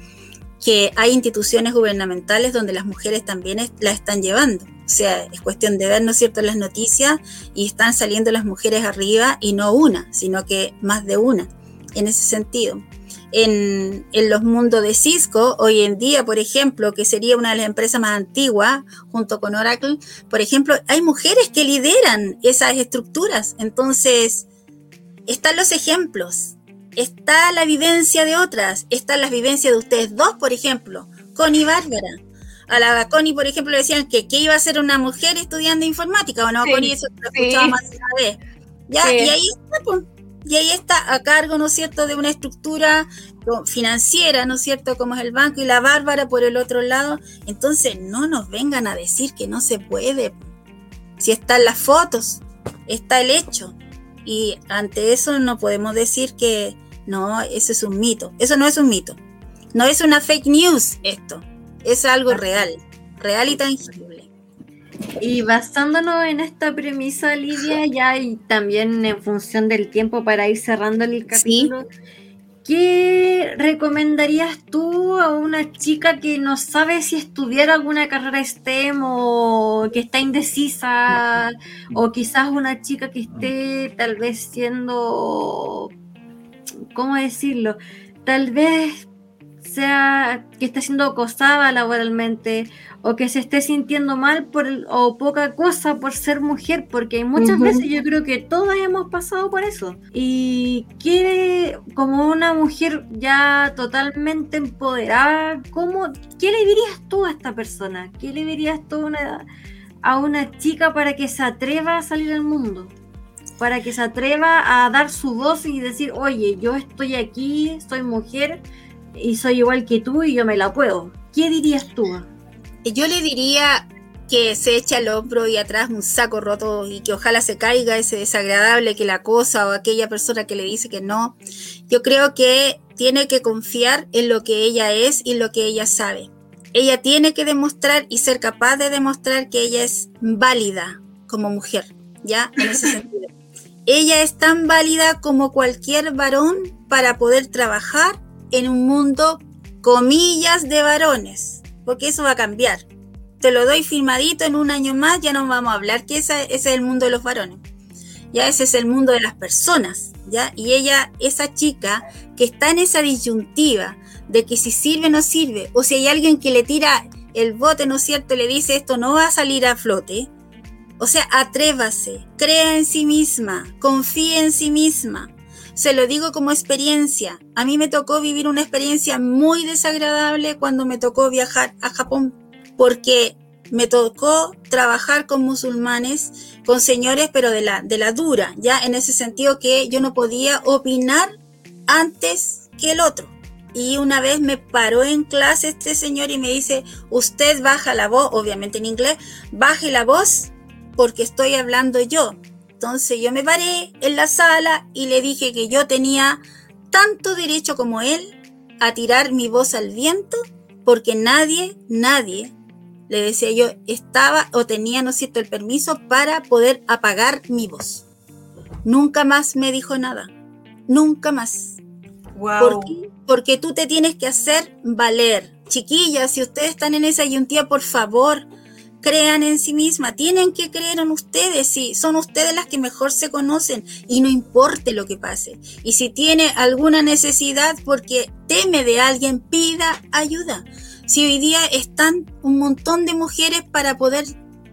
que hay instituciones gubernamentales donde las mujeres también la están llevando. O sea, es cuestión de ver, ¿no es cierto?, las noticias y están saliendo las mujeres arriba y no una, sino que más de una, en ese sentido. En, en, los mundos de Cisco, hoy en día, por ejemplo, que sería una de las empresas más antiguas, junto con Oracle, por ejemplo, hay mujeres que lideran esas estructuras. Entonces, están los ejemplos, está la vivencia de otras, están las vivencias de ustedes dos, por ejemplo, Connie y Bárbara. A la Connie, por ejemplo, le decían que, que iba a ser una mujer estudiando informática, ¿o no, Connie? Eso lo escuchaba más de una vez. ¿Ya? Y ahí está, pues, y ahí está a cargo, ¿no es cierto?, de una estructura financiera, ¿no es cierto?, como es el banco, y la Bárbara por el otro lado. Entonces, no nos vengan a decir que no se puede. Si están las fotos, está el hecho. Y ante eso no podemos decir que no, eso es un mito. Eso no es un mito. No es una fake news esto. Es algo real, real y tangible.
Y basándonos en esta premisa, Lidia, ya y también en función del tiempo para ir cerrando el capítulo, ¿Qué recomendarías tú a una chica que no sabe si estudiar alguna carrera STEM o que está indecisa o quizás una chica que esté tal vez siendo, ¿cómo decirlo? Tal vez sea que esté siendo acosada laboralmente o que se esté sintiendo mal por o poca cosa por ser mujer, porque muchas veces yo creo que todas hemos pasado por eso. Y quiere, como una mujer ya totalmente empoderada, ¿cómo, ¿qué le dirías tú a esta persona? ¿Qué le dirías tú a una chica para que se atreva a salir al mundo? Para que se atreva a dar su voz y decir, oye, yo estoy aquí, soy mujer y soy igual que tú y yo me la puedo. ¿Qué dirías tú?
Yo le diría que se eche al hombro y atrás un saco roto y que ojalá se caiga ese desagradable que la cosa o aquella persona que le dice que no. Yo creo que tiene que confiar en lo que ella es y lo que ella sabe. Ella tiene que demostrar y ser capaz de demostrar que ella es válida como mujer, ¿ya? En ese sentido. Ella es tan válida como cualquier varón para poder trabajar en un mundo, comillas, de varones, porque eso va a cambiar. Te lo doy firmadito en un año más, ya no vamos a hablar que ese, es el mundo de los varones. Ya ese es el mundo de las personas, ¿ya? Y ella, esa chica que está en esa disyuntiva de que si sirve o no sirve, o si hay alguien que le tira el bote, ¿no es cierto?, le dice esto no va a salir a flote. O sea, atrévase, crea en sí misma, confíe en sí misma, se lo digo como experiencia. A mí me tocó vivir una experiencia muy desagradable cuando me tocó viajar a Japón, porque me tocó trabajar con musulmanes, con señores, pero de la, de la dura, ya en ese sentido que yo no podía opinar antes que el otro. Y una vez me paró en clase este señor y me dice, usted baja la voz, obviamente en inglés, baje la voz porque estoy hablando yo. Entonces yo me paré en la sala y le dije que yo tenía tanto derecho como él a tirar mi voz al viento porque nadie, nadie, le decía yo, estaba o tenía, ¿no es cierto?, el permiso para poder apagar mi voz. Nunca más me dijo nada. Nunca más.
Wow.
Porque tú te tienes que hacer valer. Chiquillas, si ustedes están en esa yuntía, por favor, crean en sí misma, tienen que creer en ustedes, sí, son ustedes las que mejor se conocen y no importe lo que pase. Y si tiene alguna necesidad porque teme de alguien, pida ayuda. Si hoy día están un montón de mujeres para poder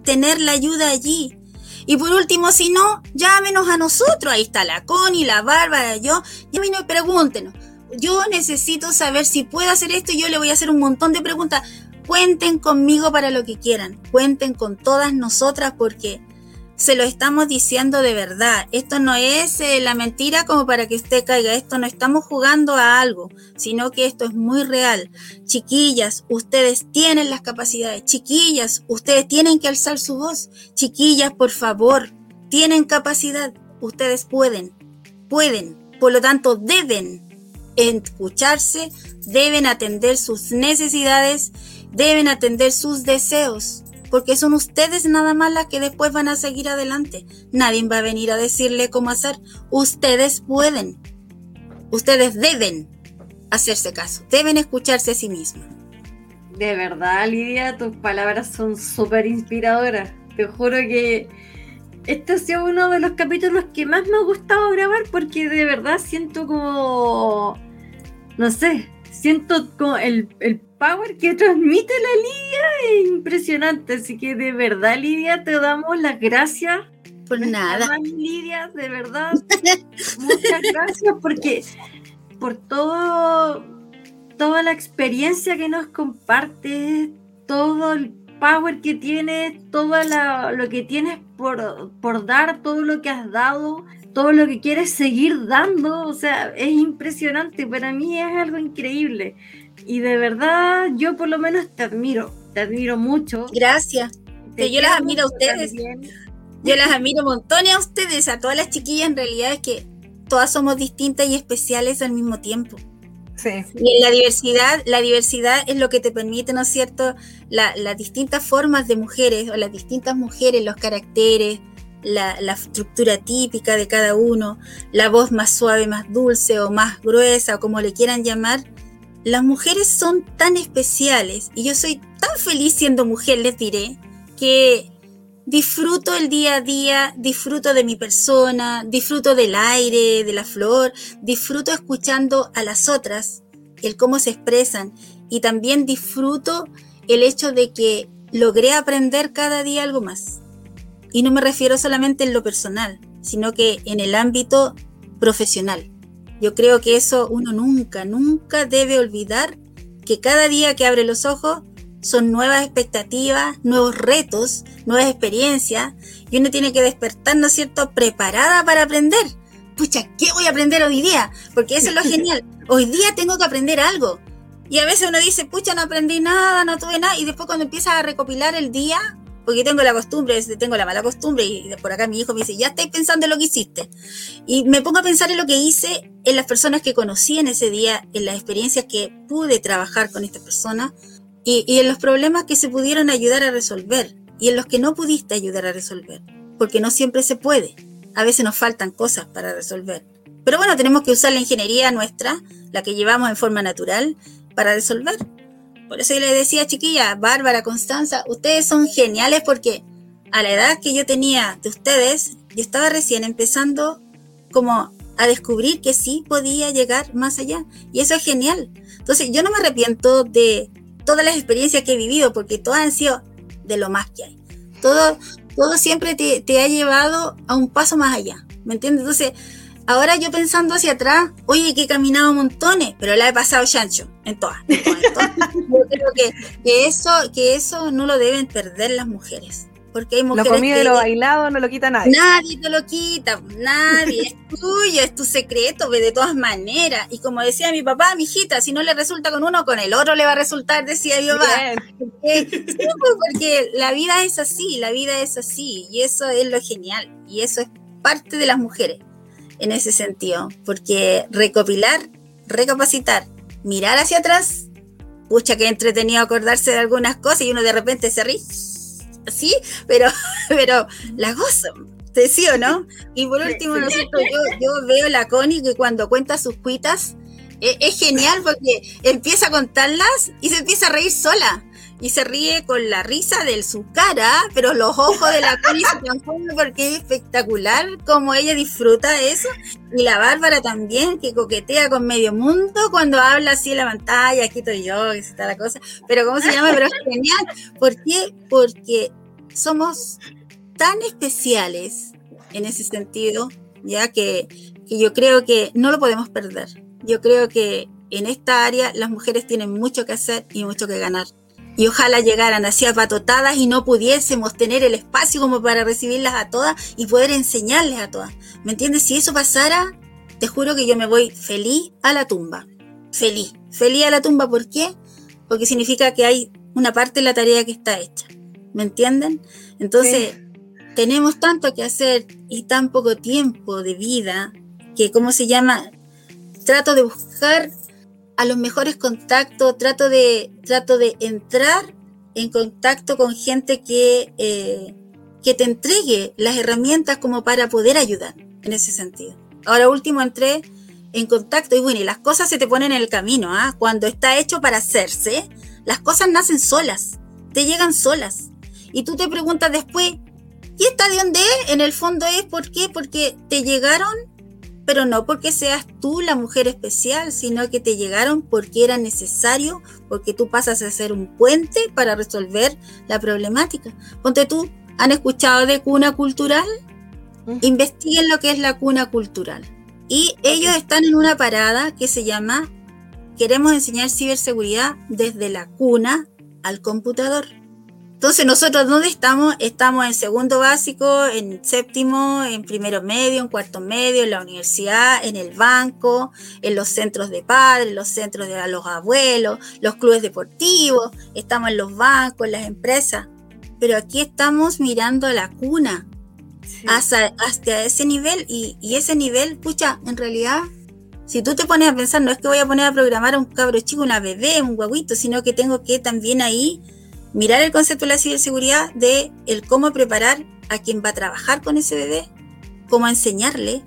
tener la ayuda allí. Y por último, si no, llámenos a nosotros. Ahí está la Connie, la Bárbara, yo. Llámenos y pregúntenos. Yo necesito saber si puedo hacer esto y yo le voy a hacer un montón de preguntas. Cuenten conmigo para lo que quieran. Cuenten con todas nosotras porque se lo estamos diciendo de verdad. Esto no es eh, la mentira como para que usted caiga. Esto no estamos jugando a algo, sino que esto es muy real. Chiquillas, ustedes tienen las capacidades. Chiquillas, ustedes tienen que alzar su voz. Chiquillas, por favor, tienen capacidad. Ustedes pueden, pueden. Por lo tanto, deben escucharse, deben atender sus necesidades, deben atender sus deseos porque son ustedes nada más las que después van a seguir adelante. Nadie va a venir a decirle cómo hacer. Ustedes pueden. Ustedes deben hacerse caso, deben escucharse a sí mismos.
De verdad, Lidia, tus palabras son súper inspiradoras. Te juro que este ha sido uno de los capítulos que más me ha gustado grabar porque de verdad siento como, no sé, siento como el, el power que transmite la Lidia es impresionante. Así que de verdad, Lidia, te damos las gracias.
Por nada.
Lidia, de verdad. muchas gracias porque por todo, toda la experiencia que nos compartes, todo el power que tienes, todo lo que tienes por, por dar, todo lo que has dado, todo lo que quieres seguir dando. O sea, es impresionante. Para mí es algo increíble. Y de verdad, yo por lo menos te admiro, te admiro mucho.
Gracias. yo las admiro a ustedes. Yo las admiro montones a ustedes, a todas las chiquillas. En realidad es que todas somos distintas y especiales al mismo tiempo. Sí. Y la diversidad, la diversidad es lo que te permite, ¿no es cierto?, las distintas formas de mujeres o las distintas mujeres, los caracteres, la, la, estructura típica de cada uno, la voz más suave, más dulce o más gruesa o como le quieran llamar, las mujeres son tan especiales y yo soy tan feliz siendo mujer, les diré, que disfruto el día a día, disfruto de mi persona, disfruto del aire, de la flor, disfruto escuchando a las otras, el cómo se expresan y también disfruto el hecho de que logré aprender cada día algo más. Y no me refiero solamente en lo personal, sino que en el ámbito profesional. Yo creo que eso uno nunca, nunca debe olvidar que cada día que abre los ojos son nuevas expectativas, nuevos retos, nuevas experiencias y uno tiene que despertar, ¿no es cierto?, preparada para aprender. Pucha, ¿qué voy a aprender hoy día? Porque eso es lo genial. Hoy día tengo que aprender algo. Y a veces uno dice, pucha, no aprendí nada, no tuve nada. Y después cuando empiezas a recopilar el día, porque tengo la costumbre, tengo la mala costumbre, y por acá mi hijo me dice, ya estáis pensando en lo que hiciste. Y me pongo a pensar en lo que hice, en las personas que conocí en ese día, en las experiencias que pude trabajar con estas personas y, y en los problemas que se pudieron ayudar a resolver y en los que no pudiste ayudar a resolver, porque no siempre se puede. A veces nos faltan cosas para resolver. Pero bueno, tenemos que usar la ingeniería nuestra, la que llevamos en forma natural, para resolver. Por eso yo les decía, chiquilla, Bárbara, Constanza, ustedes son geniales porque a la edad que yo tenía de ustedes, yo estaba recién empezando como a descubrir que sí podía llegar más allá. Y eso es genial. Entonces, yo no me arrepiento de todas las experiencias que he vivido porque todas han sido de lo más que hay. Todo, todo siempre te, te ha llevado a un paso más allá. ¿Me entiendes? Entonces, Ahora yo pensando hacia atrás, oye, que he caminado montones, pero la he pasado chancho, en todas. yo creo que, eso, que eso no lo deben perder las mujeres. Porque hay mujeres.
Lo comido y lo bailado no lo quita nadie.
Nadie te lo quita, nadie. es tuyo, es tu secreto, de todas maneras. Y como decía mi papá, mi hijita, si no le resulta con uno, con el otro le va a resultar, decía mi papá. Porque, pues, porque la vida es así, la vida es así. Y eso es lo genial. Y eso es parte de las mujeres en ese sentido, porque recopilar, recapacitar, mirar hacia atrás, pucha que entretenido acordarse de algunas cosas y uno de repente se ríe, así, pero, pero la gozo, ¿te sí o no? Y por último, nosotros, yo, yo veo la Connie que cuando cuenta sus cuitas, es, es genial porque empieza a contarlas y se empieza a reír sola y se ríe con la risa de su cara, pero los ojos de la Connie se transforman porque es espectacular como ella disfruta eso. Y la Bárbara también, que coquetea con medio mundo cuando habla así en la pantalla, aquí estoy yo, y está la cosa. Pero ¿cómo se llama? Pero es genial. ¿Por qué? Porque somos tan especiales en ese sentido, ya que, que yo creo que no lo podemos perder. Yo creo que en esta área las mujeres tienen mucho que hacer y mucho que ganar. Y ojalá llegaran así apatotadas y no pudiésemos tener el espacio como para recibirlas a todas y poder enseñarles a todas. ¿Me entiendes? Si eso pasara, te juro que yo me voy feliz a la tumba. Feliz. Feliz a la tumba, ¿por qué? Porque significa que hay una parte de la tarea que está hecha. ¿Me entienden? Entonces, tenemos tanto que hacer y tan poco tiempo de vida que, ¿cómo se llama? Trato de buscar a los mejores contactos, trato de, trato de entrar en contacto con gente que, eh, que te entregue las herramientas como para poder ayudar en ese sentido. Ahora último entré en contacto y bueno, y las cosas se te ponen en el camino, ¿ah? Cuando está hecho para hacerse, las cosas nacen solas, te llegan solas. Y tú te preguntas después, ¿y esta de dónde es? En el fondo es, ¿por qué? Porque te llegaron pero no porque seas tú la mujer especial, sino que te llegaron porque era necesario, porque tú pasas a ser un puente para resolver la problemática. Ponte tú, ¿han escuchado de cuna cultural? Investiguen lo que es la cuna cultural. Y ellos están en una parada que se llama Queremos enseñar ciberseguridad desde la cuna al computador. Entonces, nosotros, ¿dónde estamos? Estamos en segundo básico, en séptimo, en primero medio, en cuarto medio, en la universidad, en el banco, en los centros de padres, en los centros de los abuelos, los clubes deportivos, estamos en los bancos, en las empresas. Pero aquí estamos mirando a la cuna, hasta, ese nivel, y, y ese nivel, pucha, en realidad si tú te pones a pensar, no es que voy a poner a programar a un cabro chico, una bebé, un guaguito, sino que tengo que también ahí mirar el concepto de la ciberseguridad de el cómo preparar a quien va a trabajar con ese bebé, cómo enseñarle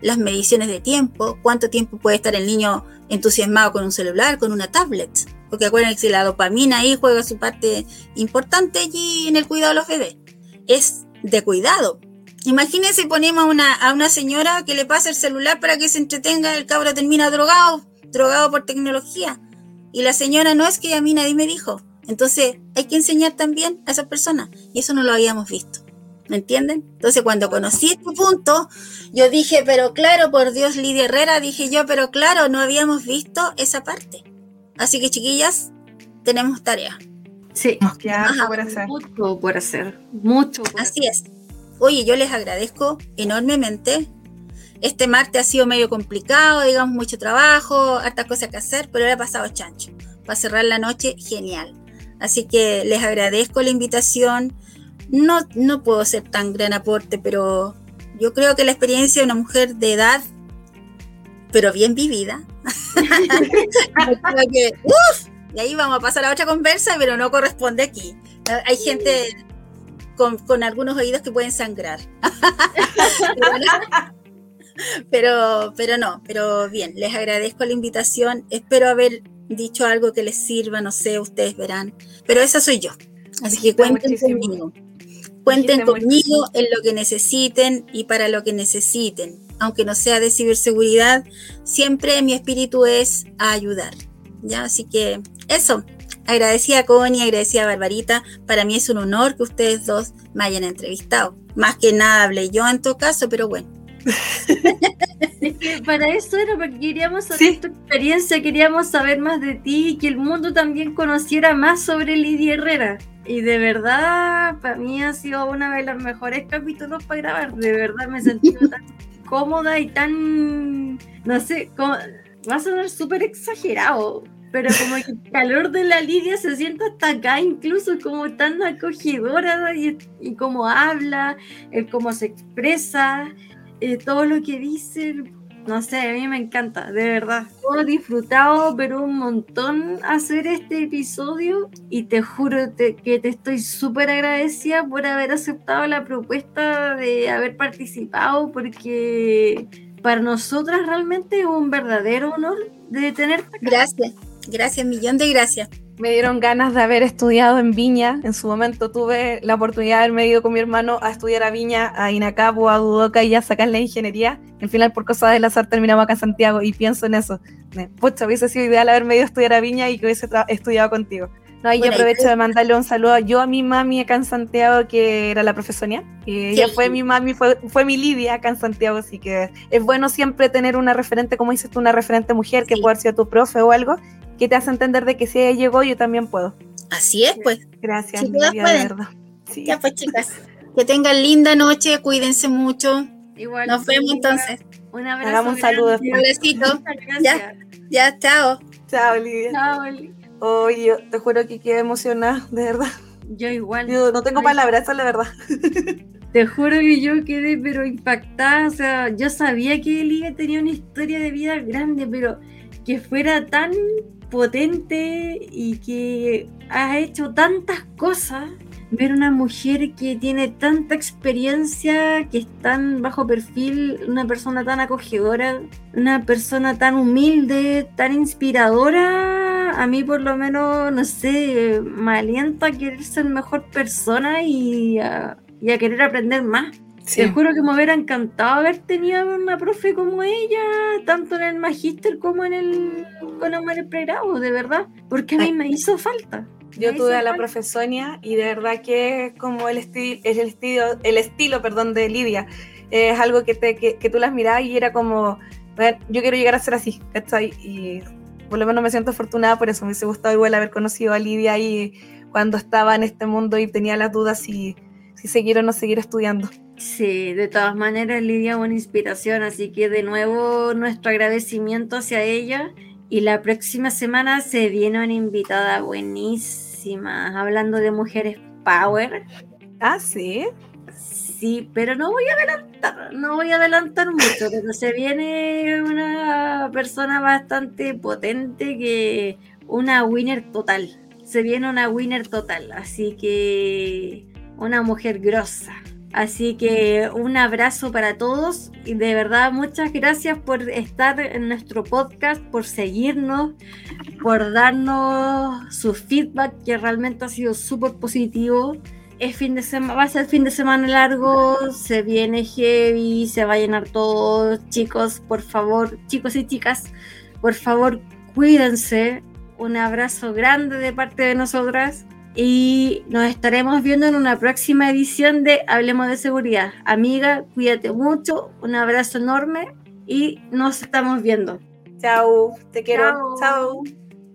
las mediciones de tiempo, cuánto tiempo puede estar el niño entusiasmado con un celular, con una tablet. Porque acuérdense la dopamina ahí juega su parte importante allí en el cuidado de los bebés. Es de cuidado. Imagínense ponemos una, a una señora que le pasa el celular para que se entretenga, el cabro termina drogado, drogado por tecnología. Y la señora no es que a mí nadie me dijo, entonces hay que enseñar también a esas personas y eso no lo habíamos visto. ¿Me entienden? Entonces cuando conocí este punto, yo dije, pero claro, por Dios, Lidia Herrera, dije yo, pero claro, no habíamos visto esa parte. Así que chiquillas, tenemos tarea.
Sí, por hacer. Mucho por hacer, mucho.
Así es. Oye, yo les agradezco enormemente. Este martes ha sido medio complicado, digamos, mucho trabajo, hartas cosas que hacer, pero ha pasado chancho. Para cerrar la noche, genial. Así que les agradezco la invitación. No, no puedo ser tan gran aporte, pero yo creo que la experiencia de una mujer de edad, pero bien vivida, y ahí vamos a pasar a otra conversa, pero no corresponde aquí. Hay gente con, con algunos oídos que pueden sangrar. pero, pero no, pero bien, les agradezco la invitación. Espero haber dicho algo que les sirva, no sé, ustedes verán. Pero esa soy yo. Así que cuenten conmigo. Cuenten conmigo en lo que necesiten y para lo que necesiten. Aunque no sea de ciberseguridad, siempre mi espíritu es a ayudar. ¿ya? Así que eso. Agradecida a Connie, agradecida a Barbarita. Para mí es un honor que ustedes dos me hayan entrevistado. Más que nada hablé yo en todo caso, pero bueno
es que para eso era, porque queríamos saber tu experiencia, queríamos saber más de ti y que el mundo también conociera más sobre Lidia Herrera. Y de verdad, para mí ha sido uno de los mejores capítulos para grabar. De verdad me he sentido tan cómoda y tan, no sé, va a sonar súper exagerado, pero como que el calor de la Lidia se siente hasta acá, incluso como tan acogedora y, y cómo habla, el cómo se expresa. Eh, todo lo que dice, no sé, a mí me encanta, de verdad. He disfrutado, pero un montón hacer este episodio y te juro que te estoy súper agradecida por haber aceptado la propuesta de haber participado, porque para nosotras realmente es un verdadero honor de tenerte.
Gracias, gracias, millón de gracias
me dieron ganas de haber estudiado en Viña. En su momento tuve la oportunidad de haberme ido con mi hermano a estudiar a Viña, a Inacapo, a Dudoca y a sacar la ingeniería. Al final, por cosas del azar, terminamos acá en Santiago y pienso en eso. Pucha, hubiese sido ideal haberme ido a estudiar a Viña y que hubiese estudiado contigo. No, y yo aprovecho de mandarle un saludo yo a mi mami acá en Santiago, que era la profesonia. Y ella fue mi mami, fue, fue mi Lidia acá en Santiago, así que es bueno siempre tener una referente, como dices tú, una referente mujer, que puede ser tu profe o algo, que te hace entender de que si ella llegó, yo también puedo.
Así es, pues.
Gracias, Lidia, de verdad.
Ya pues, chicas. Que tengan linda noche, cuídense mucho.
Igual.
Nos vemos entonces.
Un abrazo.
Hagamos un saludo.
Un besito. Ya, ya, chao.
Chao, Lidia.
Chao, Lidia.
Oye, yo te juro que quedé emocionada, de verdad.
Yo igual.
Yo no tengo palabras, esa es la verdad.
Te juro que yo quedé pero impactada, o sea, yo sabía que Lidia tenía una historia de vida grande, pero que fuera tan potente y que ha hecho tantas cosas, ver una mujer que tiene tanta experiencia, que es tan bajo perfil, una persona tan acogedora, una persona tan humilde, tan inspiradora, a mí por lo menos, no sé, me alienta a querer ser mejor persona y a, querer aprender más.
Sí.
Te juro que me hubiera encantado haber tenido una profe como ella, tanto en el magíster como en el, como en el pregrado, de verdad, porque a mí me hizo falta.
Yo
Me
tuve a la
falta.
profesonia y de verdad que es como el, el estilo, el estilo perdón, de Lidia. Es algo que, te, que, que tú las mirabas y era como, "Bueno, yo quiero llegar a ser así, ¿cachai? Y por lo menos me siento afortunada por eso. Me hubiese gustado igual haber conocido a Lidia ahí cuando estaba en este mundo y tenía las dudas si, si seguir o no seguir estudiando.
Sí, de todas maneras Lidia es una inspiración, así que de nuevo nuestro agradecimiento hacia ella. Y la próxima semana se viene una invitada buenísima, hablando de mujeres power.
Ah, sí.
Sí, pero no voy a adelantar, no voy a adelantar mucho, pero se viene una persona bastante potente que una winner total. Se viene una winner total, así que una mujer grosa. Así que un abrazo para todos y de verdad muchas gracias por estar en nuestro podcast, por seguirnos, por darnos su feedback que realmente ha sido súper positivo. Es fin de semana, va a ser fin de semana largo, se viene heavy, se va a llenar todo. Chicos, por favor, chicos y chicas, por favor, cuídense. Un abrazo grande de parte de nosotras y nos estaremos viendo en una próxima edición de Hablemos de Seguridad. Amiga, cuídate mucho, un abrazo enorme y nos estamos viendo.
Chao, te quiero. Chao.